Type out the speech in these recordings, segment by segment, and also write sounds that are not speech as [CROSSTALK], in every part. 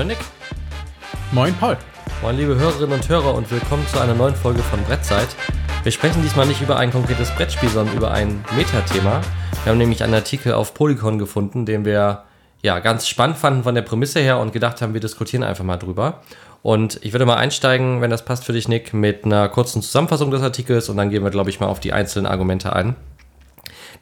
Moin Nick. Moin Paul. Moin liebe Hörerinnen und Hörer und willkommen zu einer neuen Folge von Brettzeit. Wir sprechen diesmal nicht über ein konkretes Brettspiel, sondern über ein Metathema. Wir haben nämlich einen Artikel auf Polygon gefunden, den wir ja ganz spannend fanden von der Prämisse her und gedacht haben, wir diskutieren einfach mal drüber. Und ich würde mal einsteigen, wenn das passt für dich, Nick, mit einer kurzen Zusammenfassung des Artikels und dann gehen wir, glaube ich, mal auf die einzelnen Argumente ein.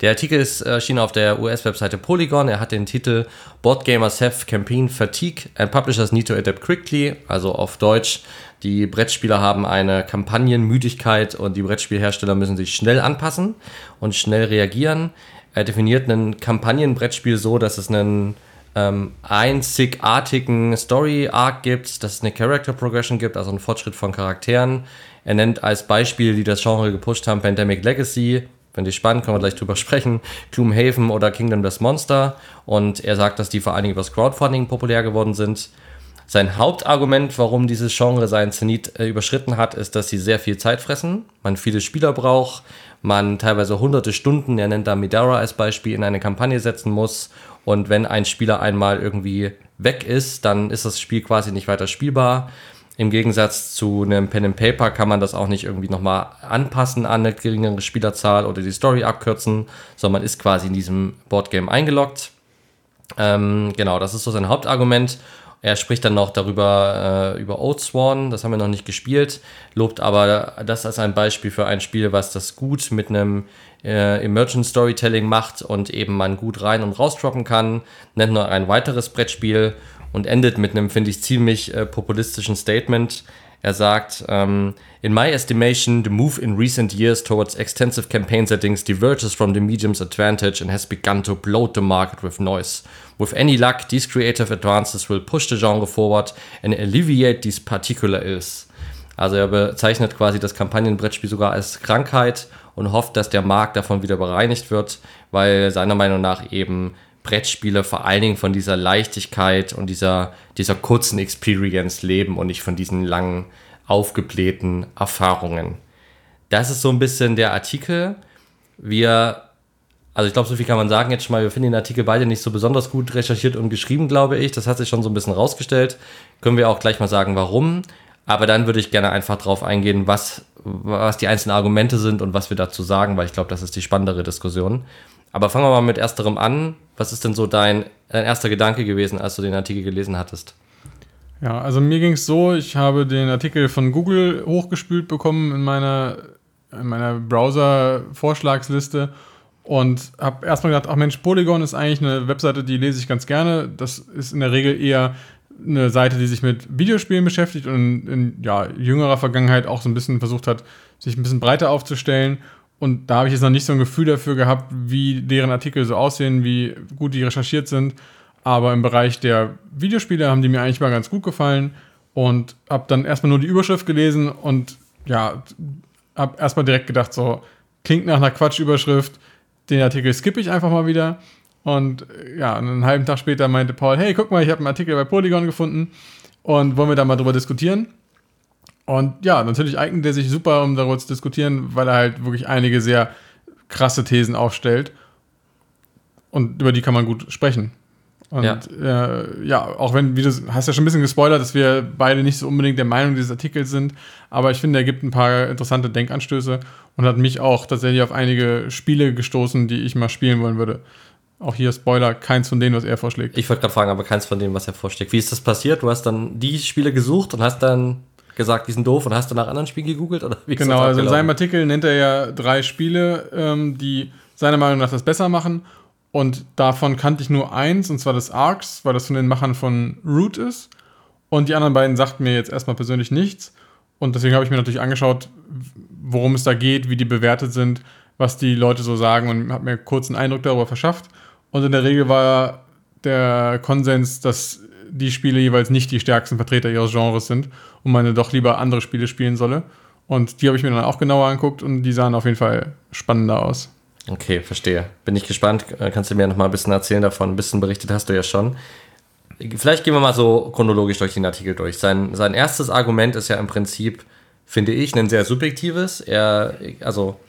Der Artikel ist erschienen auf der US-Webseite Polygon. Er hat den Titel Board Gamers Have Campaign Fatigue and Publishers Need to Adapt Quickly. Also auf Deutsch, die Brettspieler haben eine Kampagnenmüdigkeit und die Brettspielhersteller müssen sich schnell anpassen und schnell reagieren. Er definiert ein Kampagnenbrettspiel so, dass es einen ähm, einzigartigen Story-Arc gibt, dass es eine Character Progression gibt, also einen Fortschritt von Charakteren. Er nennt als Beispiel, die das Genre gepusht haben, Pandemic Legacy, wenn die spannend, können wir gleich drüber sprechen. Gloomhaven oder Kingdom Death Monster. Und er sagt, dass die vor allen Dingen übers Crowdfunding populär geworden sind. Sein Hauptargument, warum dieses Genre seinen Zenit äh, überschritten hat, ist, dass sie sehr viel Zeit fressen, man viele Spieler braucht, man teilweise hunderte Stunden, er nennt da Midara als Beispiel, in eine Kampagne setzen muss. Und wenn ein Spieler einmal irgendwie weg ist, dann ist das Spiel quasi nicht weiter spielbar. Im Gegensatz zu einem Pen and Paper kann man das auch nicht irgendwie nochmal anpassen an eine geringere Spielerzahl oder die Story abkürzen, sondern man ist quasi in diesem Boardgame eingeloggt. Ähm, genau, das ist so sein Hauptargument. Er spricht dann noch darüber, äh, über Oathsworn, das haben wir noch nicht gespielt, lobt aber das als ein Beispiel für ein Spiel, was das gut mit einem äh, Emergent Storytelling macht und eben man gut rein und rausdroppen kann. Nennt noch ein weiteres Brettspiel und endet mit einem, finde ich, ziemlich äh, populistischen Statement. Er sagt, um, ähm, in my estimation, the move in recent years towards extensive campaign settings diverges from the medium's advantage and has begun to bloat the market with noise. With any luck, these creative advances will push the genre forward and alleviate these particular ills. Also er bezeichnet quasi das Kampagnenbrettspiel sogar als Krankheit und hofft, dass der Markt davon wieder bereinigt wird, weil seiner Meinung nach eben Brettspiele vor allen Dingen von dieser Leichtigkeit und dieser, dieser kurzen Experience leben und nicht von diesen langen, aufgeblähten Erfahrungen. Das ist so ein bisschen der Artikel. Wir, also ich glaube, so viel kann man sagen jetzt schon mal, wir finden den Artikel beide nicht so besonders gut recherchiert und geschrieben, glaube ich. Das hat sich schon so ein bisschen rausgestellt. Können wir auch gleich mal sagen, warum. Aber dann würde ich gerne einfach drauf eingehen, was, was die einzelnen Argumente sind und was wir dazu sagen, weil ich glaube, das ist die spannendere Diskussion. Aber fangen wir mal mit ersterem an. Was ist denn so dein, dein erster Gedanke gewesen, als du den Artikel gelesen hattest? Ja, also mir ging es so, ich habe den Artikel von Google hochgespült bekommen in meiner, in meiner Browser-Vorschlagsliste und habe erstmal gedacht, ach Mensch, Polygon ist eigentlich eine Webseite, die lese ich ganz gerne. Das ist in der Regel eher eine Seite, die sich mit Videospielen beschäftigt und in, in ja, jüngerer Vergangenheit auch so ein bisschen versucht hat, sich ein bisschen breiter aufzustellen. Und da habe ich jetzt noch nicht so ein Gefühl dafür gehabt, wie deren Artikel so aussehen, wie gut die recherchiert sind. Aber im Bereich der Videospiele haben die mir eigentlich mal ganz gut gefallen. Und habe dann erstmal nur die Überschrift gelesen und ja, habe erstmal direkt gedacht, so klingt nach einer Quatschüberschrift. Den Artikel skippe ich einfach mal wieder. Und ja, einen halben Tag später meinte Paul, hey, guck mal, ich habe einen Artikel bei Polygon gefunden und wollen wir da mal drüber diskutieren? Und ja, natürlich eignet er sich super, um darüber zu diskutieren, weil er halt wirklich einige sehr krasse Thesen aufstellt. Und über die kann man gut sprechen. Und ja. Äh, ja, auch wenn, wie du hast ja schon ein bisschen gespoilert, dass wir beide nicht so unbedingt der Meinung dieses Artikels sind, aber ich finde, er gibt ein paar interessante Denkanstöße und hat mich auch tatsächlich auf einige Spiele gestoßen, die ich mal spielen wollen würde. Auch hier Spoiler, keins von denen, was er vorschlägt. Ich wollte gerade fragen, aber keins von denen, was er vorschlägt. Wie ist das passiert? Du hast dann die Spiele gesucht und hast dann gesagt, die sind doof und hast du nach anderen Spielen gegoogelt? Oder wie genau, also in seinem Artikel nennt er ja drei Spiele, ähm, die seiner Meinung nach das besser machen. Und davon kannte ich nur eins, und zwar das Arcs, weil das von den Machern von Root ist. Und die anderen beiden sagten mir jetzt erstmal persönlich nichts. Und deswegen habe ich mir natürlich angeschaut, worum es da geht, wie die bewertet sind, was die Leute so sagen und habe mir kurz einen Eindruck darüber verschafft. Und in der Regel war der Konsens, dass die Spiele jeweils nicht die stärksten Vertreter ihres Genres sind und man doch lieber andere Spiele spielen solle. Und die habe ich mir dann auch genauer angeguckt und die sahen auf jeden Fall spannender aus. Okay, verstehe. Bin ich gespannt. Äh, kannst du mir noch mal ein bisschen erzählen davon? Ein bisschen berichtet hast du ja schon. Vielleicht gehen wir mal so chronologisch durch den Artikel durch. Sein, sein erstes Argument ist ja im Prinzip, finde ich, ein sehr subjektives. Er, also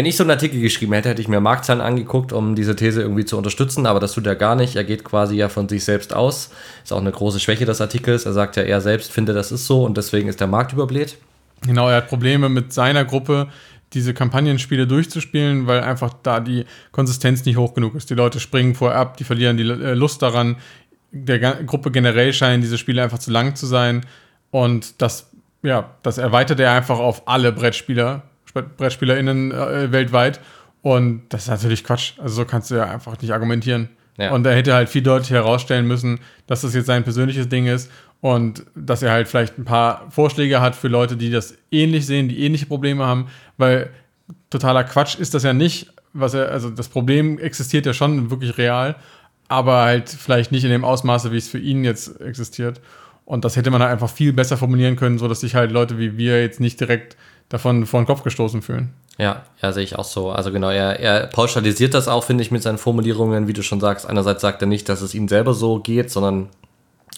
wenn ich so einen Artikel geschrieben hätte, hätte ich mir Marktzahlen angeguckt, um diese These irgendwie zu unterstützen, aber das tut er gar nicht. Er geht quasi ja von sich selbst aus. Ist auch eine große Schwäche des Artikels. Er sagt ja, er selbst finde, das ist so und deswegen ist der Markt überbläht. Genau, er hat Probleme mit seiner Gruppe, diese Kampagnenspiele durchzuspielen, weil einfach da die Konsistenz nicht hoch genug ist. Die Leute springen vorher ab, die verlieren die äh, Lust daran. Der Gruppe generell scheinen diese Spiele einfach zu lang zu sein. Und das, ja, das erweitert er einfach auf alle Brettspieler, BrettspielerInnen äh, weltweit. Und das ist natürlich Quatsch. Also so kannst du ja einfach nicht argumentieren. Ja. Und er hätte halt viel deutlich herausstellen müssen, dass das jetzt sein persönliches Ding ist und dass er halt vielleicht ein paar Vorschläge hat für Leute, die das ähnlich sehen, die ähnliche Probleme haben, weil totaler Quatsch ist das ja nicht, was er, also das Problem existiert ja schon wirklich real, aber halt vielleicht nicht in dem Ausmaße, wie es für ihn jetzt existiert. Und das hätte man halt einfach viel besser formulieren können, sodass sich halt Leute wie wir jetzt nicht direkt davon vor den Kopf gestoßen fühlen. Ja, ja, sehe ich auch so. Also genau, er, er pauschalisiert das auch, finde ich, mit seinen Formulierungen, wie du schon sagst. Einerseits sagt er nicht, dass es ihm selber so geht, sondern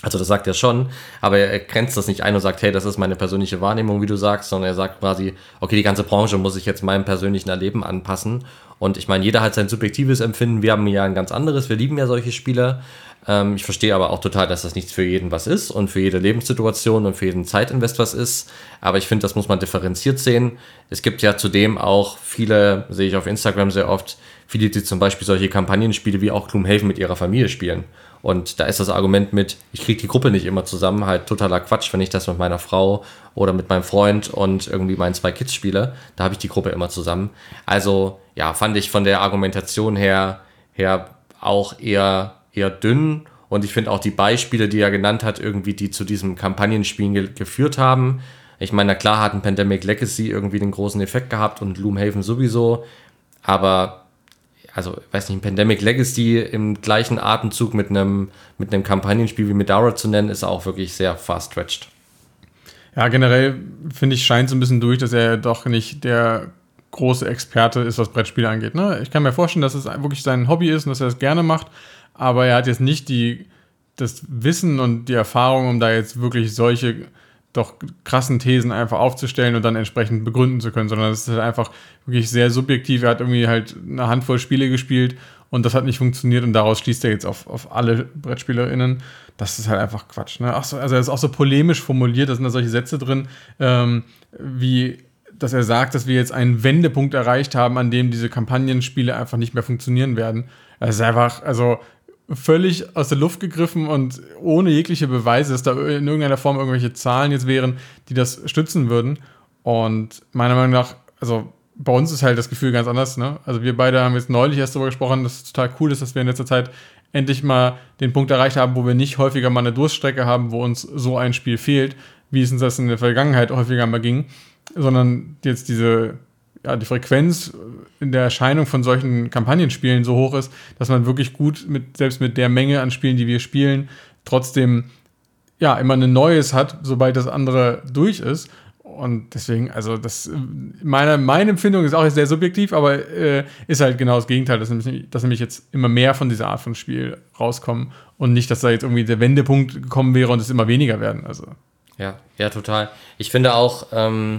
also das sagt er schon, aber er grenzt das nicht ein und sagt, hey, das ist meine persönliche Wahrnehmung, wie du sagst, sondern er sagt quasi, okay, die ganze Branche muss sich jetzt meinem persönlichen Erleben anpassen. Und ich meine, jeder hat sein subjektives Empfinden, wir haben ja ein ganz anderes, wir lieben ja solche Spiele. Ähm, ich verstehe aber auch total, dass das nichts für jeden was ist und für jede Lebenssituation und für jeden Zeitinvest was ist. Aber ich finde, das muss man differenziert sehen. Es gibt ja zudem auch viele, sehe ich auf Instagram sehr oft, viele, die zum Beispiel solche Kampagnenspiele wie auch Gloomhaven mit ihrer Familie spielen. Und da ist das Argument mit, ich kriege die Gruppe nicht immer zusammen, halt totaler Quatsch, wenn ich das mit meiner Frau oder mit meinem Freund und irgendwie meinen zwei Kids spiele. Da habe ich die Gruppe immer zusammen. Also ja, fand ich von der Argumentation her, her auch eher, eher dünn. Und ich finde auch die Beispiele, die er genannt hat, irgendwie, die zu diesem Kampagnenspielen ge geführt haben. Ich meine, na klar hat ein Pandemic Legacy irgendwie den großen Effekt gehabt und Gloomhaven sowieso. Aber also weiß nicht, ein Pandemic Legacy im gleichen Atemzug mit einem, mit Kampagnenspiel wie Medara zu nennen, ist auch wirklich sehr far-stretched. Ja, generell finde ich, scheint so ein bisschen durch, dass er doch nicht der große Experte ist, was Brettspiele angeht. Ne? Ich kann mir vorstellen, dass es wirklich sein Hobby ist und dass er es gerne macht, aber er hat jetzt nicht die, das Wissen und die Erfahrung, um da jetzt wirklich solche doch krassen Thesen einfach aufzustellen und dann entsprechend begründen zu können, sondern es ist halt einfach wirklich sehr subjektiv. Er hat irgendwie halt eine Handvoll Spiele gespielt und das hat nicht funktioniert und daraus schließt er jetzt auf, auf alle BrettspielerInnen. Das ist halt einfach Quatsch. Ne? Ach so, also er ist auch so polemisch formuliert, da sind da solche Sätze drin, ähm, wie dass er sagt, dass wir jetzt einen Wendepunkt erreicht haben, an dem diese Kampagnenspiele einfach nicht mehr funktionieren werden. Das ist einfach, also völlig aus der Luft gegriffen und ohne jegliche Beweise, dass da in irgendeiner Form irgendwelche Zahlen jetzt wären, die das stützen würden. Und meiner Meinung nach, also bei uns ist halt das Gefühl ganz anders. Ne? Also wir beide haben jetzt neulich erst darüber gesprochen, dass es total cool ist, dass wir in letzter Zeit endlich mal den Punkt erreicht haben, wo wir nicht häufiger mal eine Durststrecke haben, wo uns so ein Spiel fehlt, wie es uns das in der Vergangenheit häufiger mal ging, sondern jetzt diese ja, die Frequenz in der Erscheinung von solchen Kampagnenspielen so hoch ist, dass man wirklich gut mit, selbst mit der Menge an Spielen, die wir spielen, trotzdem ja immer ein neues hat, sobald das andere durch ist. Und deswegen, also das, meine, meine Empfindung ist auch sehr subjektiv, aber äh, ist halt genau das Gegenteil, dass nämlich, dass nämlich jetzt immer mehr von dieser Art von Spiel rauskommen und nicht, dass da jetzt irgendwie der Wendepunkt gekommen wäre und es immer weniger werden. Also. Ja, ja, total. Ich finde auch, ähm,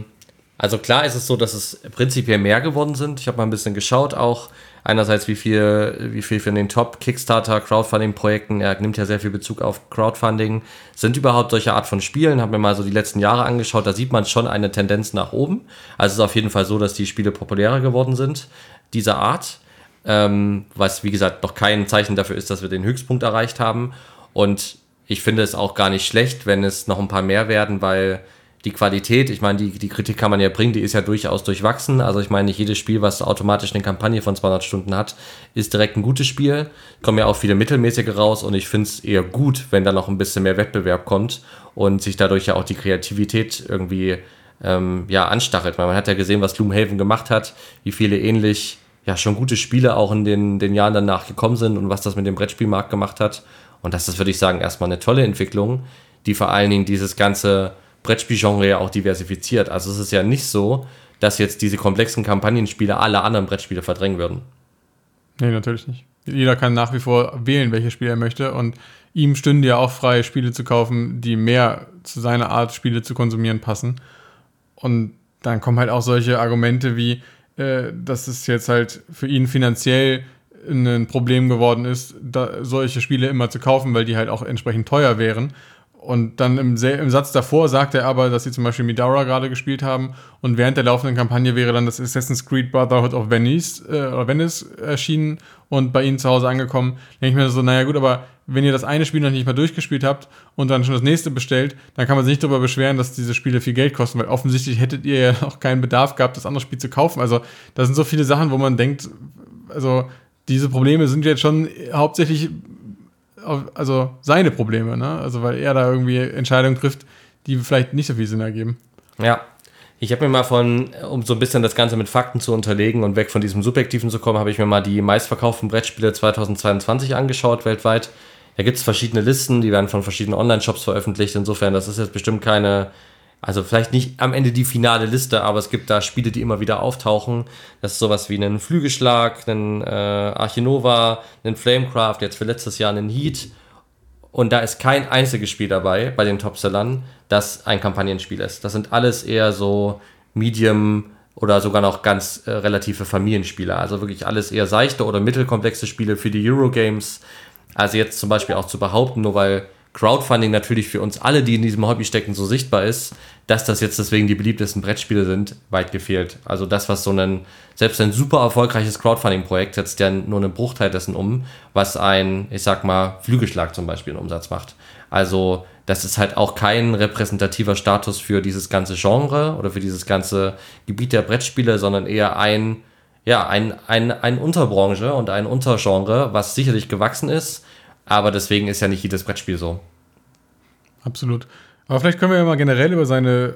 also klar ist es so, dass es prinzipiell mehr geworden sind. Ich habe mal ein bisschen geschaut auch. Einerseits, wie viel, wie viel von den Top Kickstarter Crowdfunding-Projekten, er nimmt ja sehr viel Bezug auf Crowdfunding, sind überhaupt solche Art von Spielen. Habe mir mal so die letzten Jahre angeschaut, da sieht man schon eine Tendenz nach oben. Also es ist auf jeden Fall so, dass die Spiele populärer geworden sind, dieser Art. Ähm, was, wie gesagt, noch kein Zeichen dafür ist, dass wir den Höchstpunkt erreicht haben. Und ich finde es auch gar nicht schlecht, wenn es noch ein paar mehr werden, weil die Qualität, ich meine, die, die Kritik kann man ja bringen, die ist ja durchaus durchwachsen. Also ich meine, nicht jedes Spiel, was automatisch eine Kampagne von 200 Stunden hat, ist direkt ein gutes Spiel. Kommen ja auch viele mittelmäßige raus und ich finde es eher gut, wenn da noch ein bisschen mehr Wettbewerb kommt und sich dadurch ja auch die Kreativität irgendwie ähm, ja, anstachelt. Weil man hat ja gesehen, was Gloomhaven gemacht hat, wie viele ähnlich ja schon gute Spiele auch in den, den Jahren danach gekommen sind und was das mit dem Brettspielmarkt gemacht hat. Und das ist, würde ich sagen, erstmal eine tolle Entwicklung, die vor allen Dingen dieses ganze Brettspielgenre ja auch diversifiziert. Also es ist ja nicht so, dass jetzt diese komplexen Kampagnenspiele alle anderen Brettspiele verdrängen würden. Nee, natürlich nicht. Jeder kann nach wie vor wählen, welche Spiele er möchte und ihm stünde ja auch frei, Spiele zu kaufen, die mehr zu seiner Art, Spiele zu konsumieren, passen. Und dann kommen halt auch solche Argumente wie, äh, dass es jetzt halt für ihn finanziell ein Problem geworden ist, solche Spiele immer zu kaufen, weil die halt auch entsprechend teuer wären. Und dann im, im, Satz davor sagt er aber, dass sie zum Beispiel Midara gerade gespielt haben und während der laufenden Kampagne wäre dann das Assassin's Creed Brotherhood of Venice, äh, Venice erschienen und bei ihnen zu Hause angekommen. Denke ich mir so, naja gut, aber wenn ihr das eine Spiel noch nicht mal durchgespielt habt und dann schon das nächste bestellt, dann kann man sich nicht darüber beschweren, dass diese Spiele viel Geld kosten, weil offensichtlich hättet ihr ja [LAUGHS] auch keinen Bedarf gehabt, das andere Spiel zu kaufen. Also da sind so viele Sachen, wo man denkt, also diese Probleme sind jetzt schon hauptsächlich also seine Probleme, ne? Also weil er da irgendwie Entscheidungen trifft, die vielleicht nicht so viel Sinn ergeben. Ja. Ich habe mir mal von, um so ein bisschen das Ganze mit Fakten zu unterlegen und weg von diesem Subjektiven zu kommen, habe ich mir mal die meistverkauften Brettspiele 2022 angeschaut weltweit. Da gibt es verschiedene Listen, die werden von verschiedenen Online-Shops veröffentlicht. Insofern, das ist jetzt bestimmt keine also vielleicht nicht am Ende die finale Liste, aber es gibt da Spiele, die immer wieder auftauchen. Das ist sowas wie einen Flügelschlag, einen äh, Archinova, einen Flamecraft, jetzt für letztes Jahr einen Heat. Und da ist kein einziges Spiel dabei bei den Topsellern, das ein Kampagnenspiel ist. Das sind alles eher so Medium oder sogar noch ganz äh, relative Familienspiele. Also wirklich alles eher seichte oder mittelkomplexe Spiele für die Eurogames. Also jetzt zum Beispiel auch zu behaupten, nur weil Crowdfunding natürlich für uns alle, die in diesem Hobby stecken, so sichtbar ist, dass das jetzt deswegen die beliebtesten Brettspiele sind, weit gefehlt. Also das, was so ein, selbst ein super erfolgreiches Crowdfunding-Projekt setzt ja nur einen Bruchteil dessen um, was ein, ich sag mal, Flügelschlag zum Beispiel in Umsatz macht. Also das ist halt auch kein repräsentativer Status für dieses ganze Genre oder für dieses ganze Gebiet der Brettspiele, sondern eher ein, ja, ein, ein, ein Unterbranche und ein Untergenre, was sicherlich gewachsen ist, aber deswegen ist ja nicht jedes Brettspiel so. Absolut. Aber vielleicht können wir ja mal generell über seine,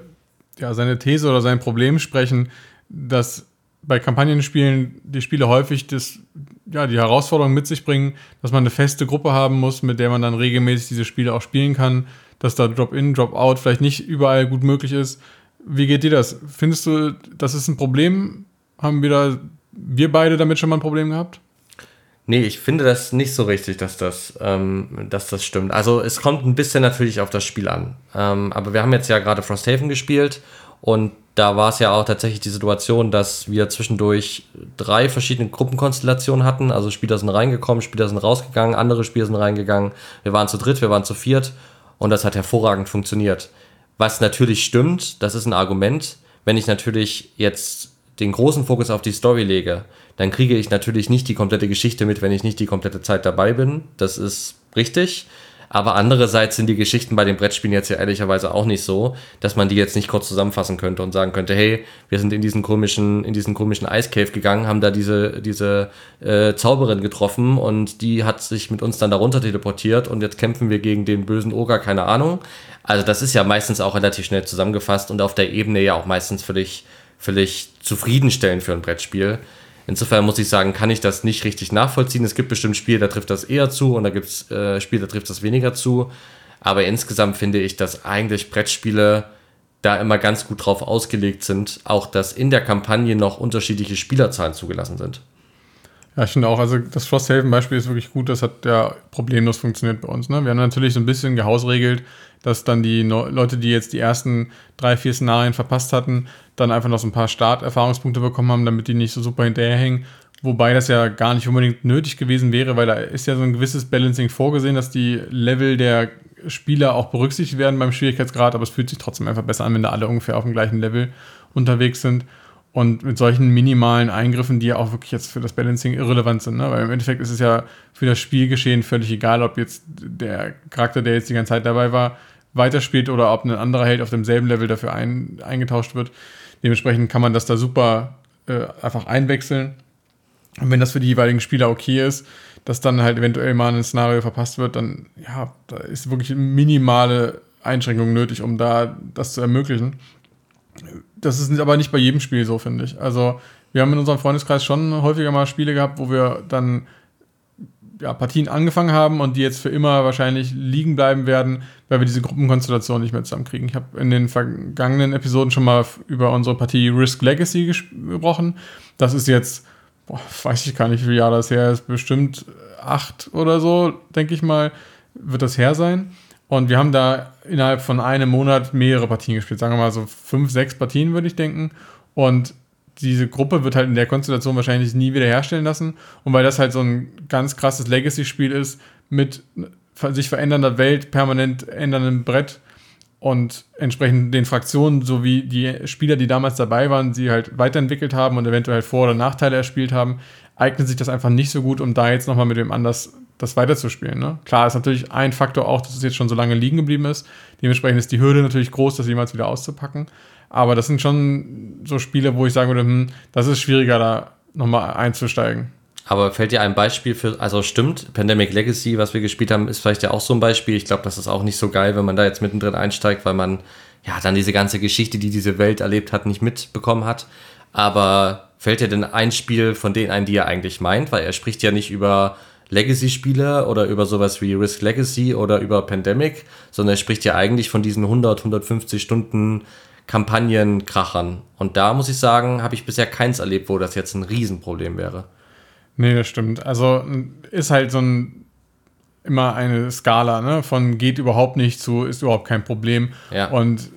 ja, seine These oder sein Problem sprechen, dass bei Kampagnenspielen die Spiele häufig das, ja, die Herausforderung mit sich bringen, dass man eine feste Gruppe haben muss, mit der man dann regelmäßig diese Spiele auch spielen kann, dass da Drop-in, Drop-out vielleicht nicht überall gut möglich ist. Wie geht dir das? Findest du, das ist ein Problem? Haben wir da, wir beide damit schon mal ein Problem gehabt? Nee, ich finde das nicht so richtig, dass das, ähm, dass das stimmt. Also es kommt ein bisschen natürlich auf das Spiel an. Ähm, aber wir haben jetzt ja gerade Frosthaven gespielt und da war es ja auch tatsächlich die Situation, dass wir zwischendurch drei verschiedene Gruppenkonstellationen hatten. Also Spieler sind reingekommen, Spieler sind rausgegangen, andere Spieler sind reingegangen. Wir waren zu dritt, wir waren zu viert und das hat hervorragend funktioniert. Was natürlich stimmt, das ist ein Argument. Wenn ich natürlich jetzt den großen Fokus auf die Story lege, dann kriege ich natürlich nicht die komplette Geschichte mit, wenn ich nicht die komplette Zeit dabei bin. Das ist richtig. Aber andererseits sind die Geschichten bei den Brettspielen jetzt ja ehrlicherweise auch nicht so, dass man die jetzt nicht kurz zusammenfassen könnte und sagen könnte, hey, wir sind in diesen komischen, in diesen komischen Ice Cave gegangen, haben da diese, diese äh, Zauberin getroffen und die hat sich mit uns dann darunter teleportiert und jetzt kämpfen wir gegen den bösen Oger, keine Ahnung. Also das ist ja meistens auch relativ schnell zusammengefasst und auf der Ebene ja auch meistens völlig, völlig zufriedenstellend für ein Brettspiel. Insofern muss ich sagen, kann ich das nicht richtig nachvollziehen. Es gibt bestimmt Spiele, da trifft das eher zu und da gibt es äh, Spiele, da trifft das weniger zu. Aber insgesamt finde ich, dass eigentlich Brettspiele da immer ganz gut drauf ausgelegt sind, auch dass in der Kampagne noch unterschiedliche Spielerzahlen zugelassen sind. Ja, ich finde auch, also das Frosthaven-Beispiel ist wirklich gut, das hat ja problemlos funktioniert bei uns. Ne? Wir haben natürlich so ein bisschen gehausregelt, dass dann die Leute, die jetzt die ersten drei, vier Szenarien verpasst hatten, dann einfach noch so ein paar Starterfahrungspunkte bekommen haben, damit die nicht so super hinterherhängen. Wobei das ja gar nicht unbedingt nötig gewesen wäre, weil da ist ja so ein gewisses Balancing vorgesehen, dass die Level der Spieler auch berücksichtigt werden beim Schwierigkeitsgrad, aber es fühlt sich trotzdem einfach besser an, wenn da alle ungefähr auf dem gleichen Level unterwegs sind. Und mit solchen minimalen Eingriffen, die ja auch wirklich jetzt für das Balancing irrelevant sind, ne? weil im Endeffekt ist es ja für das Spielgeschehen völlig egal, ob jetzt der Charakter, der jetzt die ganze Zeit dabei war, weiterspielt oder ob ein anderer Held auf demselben Level dafür ein, eingetauscht wird. Dementsprechend kann man das da super äh, einfach einwechseln. Und wenn das für die jeweiligen Spieler okay ist, dass dann halt eventuell mal ein Szenario verpasst wird, dann ja, da ist wirklich minimale Einschränkung nötig, um da das zu ermöglichen. Das ist aber nicht bei jedem Spiel so, finde ich. Also, wir haben in unserem Freundeskreis schon häufiger mal Spiele gehabt, wo wir dann ja, Partien angefangen haben und die jetzt für immer wahrscheinlich liegen bleiben werden, weil wir diese Gruppenkonstellation nicht mehr zusammenkriegen. Ich habe in den vergangenen Episoden schon mal über unsere Partie Risk Legacy gesprochen. Das ist jetzt, boah, weiß ich gar nicht, wie viele Jahre das her ist, bestimmt acht oder so, denke ich mal, wird das her sein. Und wir haben da innerhalb von einem Monat mehrere Partien gespielt, sagen wir mal so fünf, sechs Partien, würde ich denken. Und diese Gruppe wird halt in der Konstellation wahrscheinlich nie wieder herstellen lassen. Und weil das halt so ein ganz krasses Legacy-Spiel ist, mit sich verändernder Welt, permanent änderndem Brett und entsprechend den Fraktionen sowie die Spieler, die damals dabei waren, sie halt weiterentwickelt haben und eventuell halt Vor- oder Nachteile erspielt haben, eignet sich das einfach nicht so gut, um da jetzt nochmal mit dem anders das weiterzuspielen. Ne? Klar ist natürlich ein Faktor auch, dass es jetzt schon so lange liegen geblieben ist. Dementsprechend ist die Hürde natürlich groß, das jemals wieder auszupacken. Aber das sind schon so Spiele, wo ich sagen würde, hm, das ist schwieriger, da nochmal einzusteigen. Aber fällt dir ein Beispiel für, also stimmt, Pandemic Legacy, was wir gespielt haben, ist vielleicht ja auch so ein Beispiel. Ich glaube, das ist auch nicht so geil, wenn man da jetzt mittendrin einsteigt, weil man ja dann diese ganze Geschichte, die diese Welt erlebt hat, nicht mitbekommen hat. Aber fällt dir denn ein Spiel von denen ein, die er eigentlich meint? Weil er spricht ja nicht über Legacy-Spiele oder über sowas wie Risk Legacy oder über Pandemic, sondern er spricht ja eigentlich von diesen 100, 150 Stunden Kampagnenkrachern. Und da muss ich sagen, habe ich bisher keins erlebt, wo das jetzt ein Riesenproblem wäre. Nee, das stimmt. Also ist halt so ein immer eine Skala, ne? Von geht überhaupt nicht zu, ist überhaupt kein Problem. Ja. Und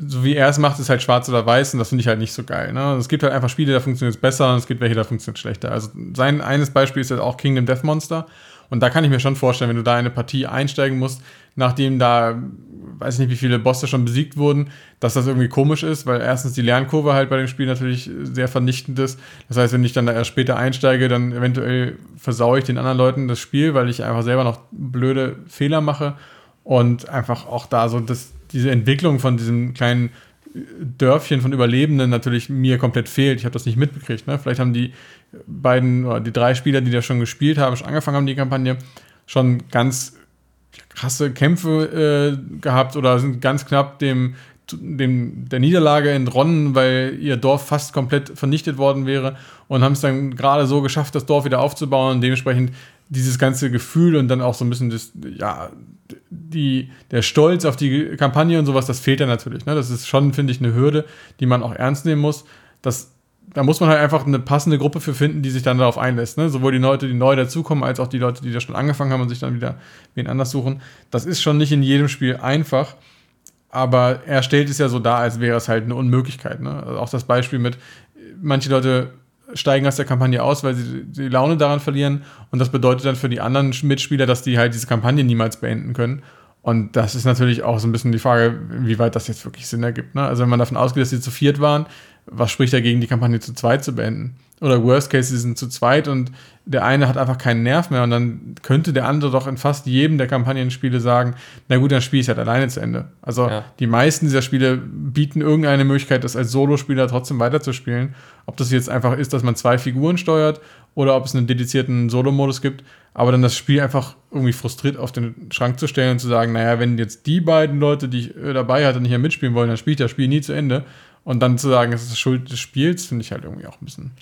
so wie er es macht, ist halt schwarz oder weiß und das finde ich halt nicht so geil. Ne? Es gibt halt einfach Spiele, da funktioniert es besser und es gibt welche, da funktioniert es schlechter. Also sein eines Beispiel ist jetzt auch Kingdom Death Monster. Und da kann ich mir schon vorstellen, wenn du da eine Partie einsteigen musst, nachdem da, weiß ich nicht, wie viele Bosse schon besiegt wurden, dass das irgendwie komisch ist, weil erstens die Lernkurve halt bei dem Spiel natürlich sehr vernichtend ist. Das heißt, wenn ich dann da erst später einsteige, dann eventuell versaue ich den anderen Leuten das Spiel, weil ich einfach selber noch blöde Fehler mache und einfach auch da so das, diese Entwicklung von diesem kleinen Dörfchen von Überlebenden natürlich mir komplett fehlt. Ich habe das nicht mitbekriegt. Ne? Vielleicht haben die beiden oder die drei Spieler, die da schon gespielt haben, schon angefangen haben, die Kampagne, schon ganz krasse Kämpfe äh, gehabt oder sind ganz knapp dem, dem, der Niederlage entronnen, weil ihr Dorf fast komplett vernichtet worden wäre und haben es dann gerade so geschafft, das Dorf wieder aufzubauen und dementsprechend dieses ganze Gefühl und dann auch so ein bisschen das, ja, die, der Stolz auf die Kampagne und sowas, das fehlt ja natürlich. Ne? Das ist schon, finde ich, eine Hürde, die man auch ernst nehmen muss. Das, da muss man halt einfach eine passende Gruppe für finden, die sich dann darauf einlässt. Ne? Sowohl die Leute, die neu dazukommen, als auch die Leute, die da schon angefangen haben und sich dann wieder wen anders suchen. Das ist schon nicht in jedem Spiel einfach. Aber er stellt es ja so dar, als wäre es halt eine Unmöglichkeit. Ne? Also auch das Beispiel mit, manche Leute steigen aus der Kampagne aus, weil sie die Laune daran verlieren. Und das bedeutet dann für die anderen Mitspieler, dass die halt diese Kampagne niemals beenden können. Und das ist natürlich auch so ein bisschen die Frage, wie weit das jetzt wirklich Sinn ergibt. Ne? Also wenn man davon ausgeht, dass sie zu viert waren, was spricht dagegen, die Kampagne zu zweit zu beenden? Oder Worst Case, sie sind zu zweit und der eine hat einfach keinen Nerv mehr und dann könnte der andere doch in fast jedem der Kampagnenspiele sagen, na gut, dann spiele ich halt alleine zu Ende. Also ja. die meisten dieser Spiele bieten irgendeine Möglichkeit, das als Solospieler trotzdem weiterzuspielen. Ob das jetzt einfach ist, dass man zwei Figuren steuert oder ob es einen dedizierten Solo-Modus gibt, aber dann das Spiel einfach irgendwie frustriert auf den Schrank zu stellen und zu sagen, naja, wenn jetzt die beiden Leute, die ich äh, dabei hatte, nicht mehr mitspielen wollen, dann spiele ich das Spiel nie zu Ende. Und dann zu sagen, es ist Schuld des Spiels, finde ich halt irgendwie auch ein bisschen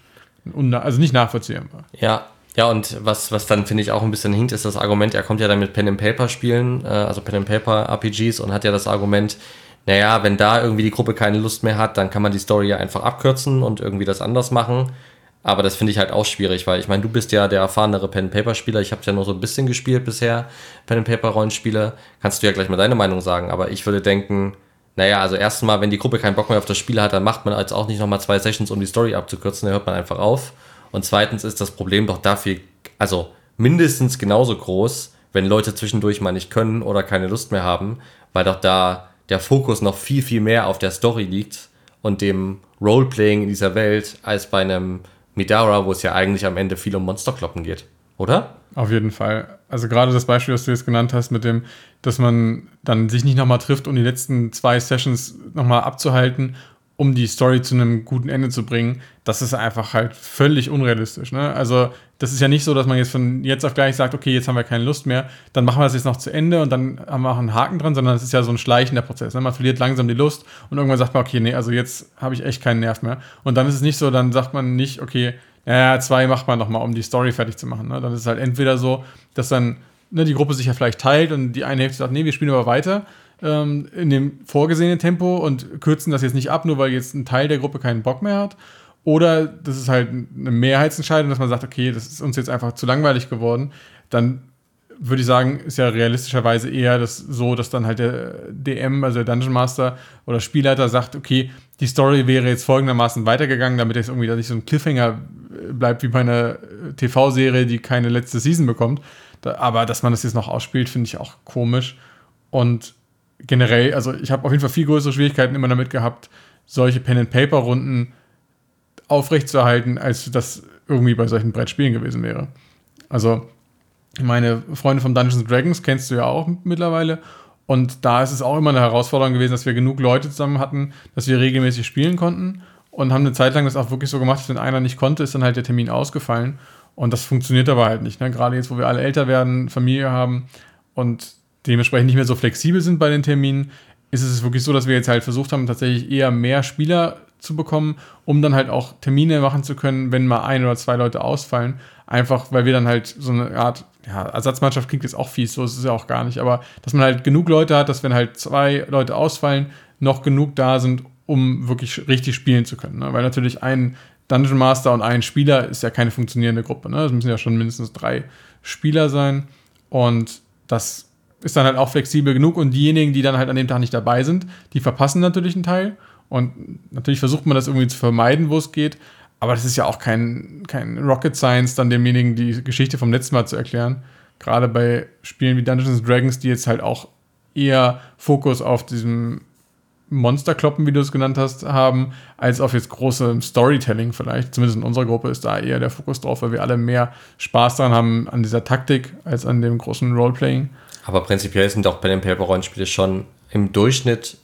also nicht nachvollziehbar. Ja, ja, und was, was dann, finde ich, auch ein bisschen hinkt, ist das Argument, er kommt ja dann mit Pen and Paper Spielen, äh, also Pen and Paper RPGs und hat ja das Argument, naja, wenn da irgendwie die Gruppe keine Lust mehr hat, dann kann man die Story ja einfach abkürzen und irgendwie das anders machen. Aber das finde ich halt auch schwierig, weil ich meine, du bist ja der erfahrenere Pen and Paper Spieler. Ich habe ja nur so ein bisschen gespielt bisher, Pen and Paper Rollenspiele. Kannst du ja gleich mal deine Meinung sagen. Aber ich würde denken, naja, also erstmal, wenn die Gruppe keinen Bock mehr auf das Spiel hat, dann macht man als auch nicht nochmal zwei Sessions, um die Story abzukürzen, dann hört man einfach auf. Und zweitens ist das Problem doch dafür, also mindestens genauso groß, wenn Leute zwischendurch mal nicht können oder keine Lust mehr haben, weil doch da der Fokus noch viel, viel mehr auf der Story liegt und dem Roleplaying in dieser Welt als bei einem Midara, wo es ja eigentlich am Ende viel um Monsterkloppen geht, oder? Auf jeden Fall. Also gerade das Beispiel, das du jetzt genannt hast, mit dem, dass man dann sich nicht nochmal trifft, um die letzten zwei Sessions nochmal abzuhalten um die Story zu einem guten Ende zu bringen, das ist einfach halt völlig unrealistisch. Ne? Also, das ist ja nicht so, dass man jetzt von jetzt auf gleich sagt, okay, jetzt haben wir keine Lust mehr, dann machen wir das jetzt noch zu Ende und dann haben wir auch einen Haken dran, sondern es ist ja so ein schleichender Prozess. Ne? Man verliert langsam die Lust und irgendwann sagt man, okay, nee, also jetzt habe ich echt keinen Nerv mehr. Und dann ist es nicht so, dann sagt man nicht, okay, naja, zwei macht man nochmal, um die Story fertig zu machen. Ne? Dann ist es halt entweder so, dass dann ne, die Gruppe sich ja vielleicht teilt und die eine Hälfte sagt, nee, wir spielen aber weiter ähm, in dem vorgesehenen Tempo und kürzen das jetzt nicht ab, nur weil jetzt ein Teil der Gruppe keinen Bock mehr hat. Oder das ist halt eine Mehrheitsentscheidung, dass man sagt, okay, das ist uns jetzt einfach zu langweilig geworden. Dann würde ich sagen, ist ja realistischerweise eher das so, dass dann halt der DM, also der Dungeon Master oder Spielleiter sagt, okay, die Story wäre jetzt folgendermaßen weitergegangen, damit jetzt irgendwie da nicht so ein Cliffhanger bleibt wie bei einer TV-Serie, die keine letzte Season bekommt. Da, aber dass man das jetzt noch ausspielt, finde ich auch komisch. Und generell, also ich habe auf jeden Fall viel größere Schwierigkeiten immer damit gehabt, solche Pen-and-Paper-Runden aufrechtzuerhalten, als das irgendwie bei solchen Brettspielen gewesen wäre. Also meine Freunde von Dungeons Dragons kennst du ja auch mittlerweile. Und da ist es auch immer eine Herausforderung gewesen, dass wir genug Leute zusammen hatten, dass wir regelmäßig spielen konnten. Und haben eine Zeit lang das auch wirklich so gemacht, wenn einer nicht konnte, ist dann halt der Termin ausgefallen. Und das funktioniert aber halt nicht. Ne? Gerade jetzt, wo wir alle älter werden, Familie haben und dementsprechend nicht mehr so flexibel sind bei den Terminen, ist es wirklich so, dass wir jetzt halt versucht haben, tatsächlich eher mehr Spieler zu bekommen, um dann halt auch Termine machen zu können, wenn mal ein oder zwei Leute ausfallen. Einfach, weil wir dann halt so eine Art, ja, Ersatzmannschaft klingt jetzt auch fies, so ist es ja auch gar nicht, aber dass man halt genug Leute hat, dass wenn halt zwei Leute ausfallen, noch genug da sind, um wirklich richtig spielen zu können. Ne? Weil natürlich ein Dungeon Master und ein Spieler ist ja keine funktionierende Gruppe. Ne? Es müssen ja schon mindestens drei Spieler sein. Und das ist dann halt auch flexibel genug. Und diejenigen, die dann halt an dem Tag nicht dabei sind, die verpassen natürlich einen Teil. Und natürlich versucht man das irgendwie zu vermeiden, wo es geht. Aber das ist ja auch kein, kein Rocket Science, dann demjenigen die Geschichte vom letzten Mal zu erklären. Gerade bei Spielen wie Dungeons Dragons, die jetzt halt auch eher Fokus auf diesem Monsterkloppen, wie du es genannt hast, haben, als auf jetzt große Storytelling vielleicht. Zumindest in unserer Gruppe ist da eher der Fokus drauf, weil wir alle mehr Spaß daran haben an dieser Taktik als an dem großen Roleplaying. Aber prinzipiell sind auch bei den Paper-Rollenspiele schon im Durchschnitt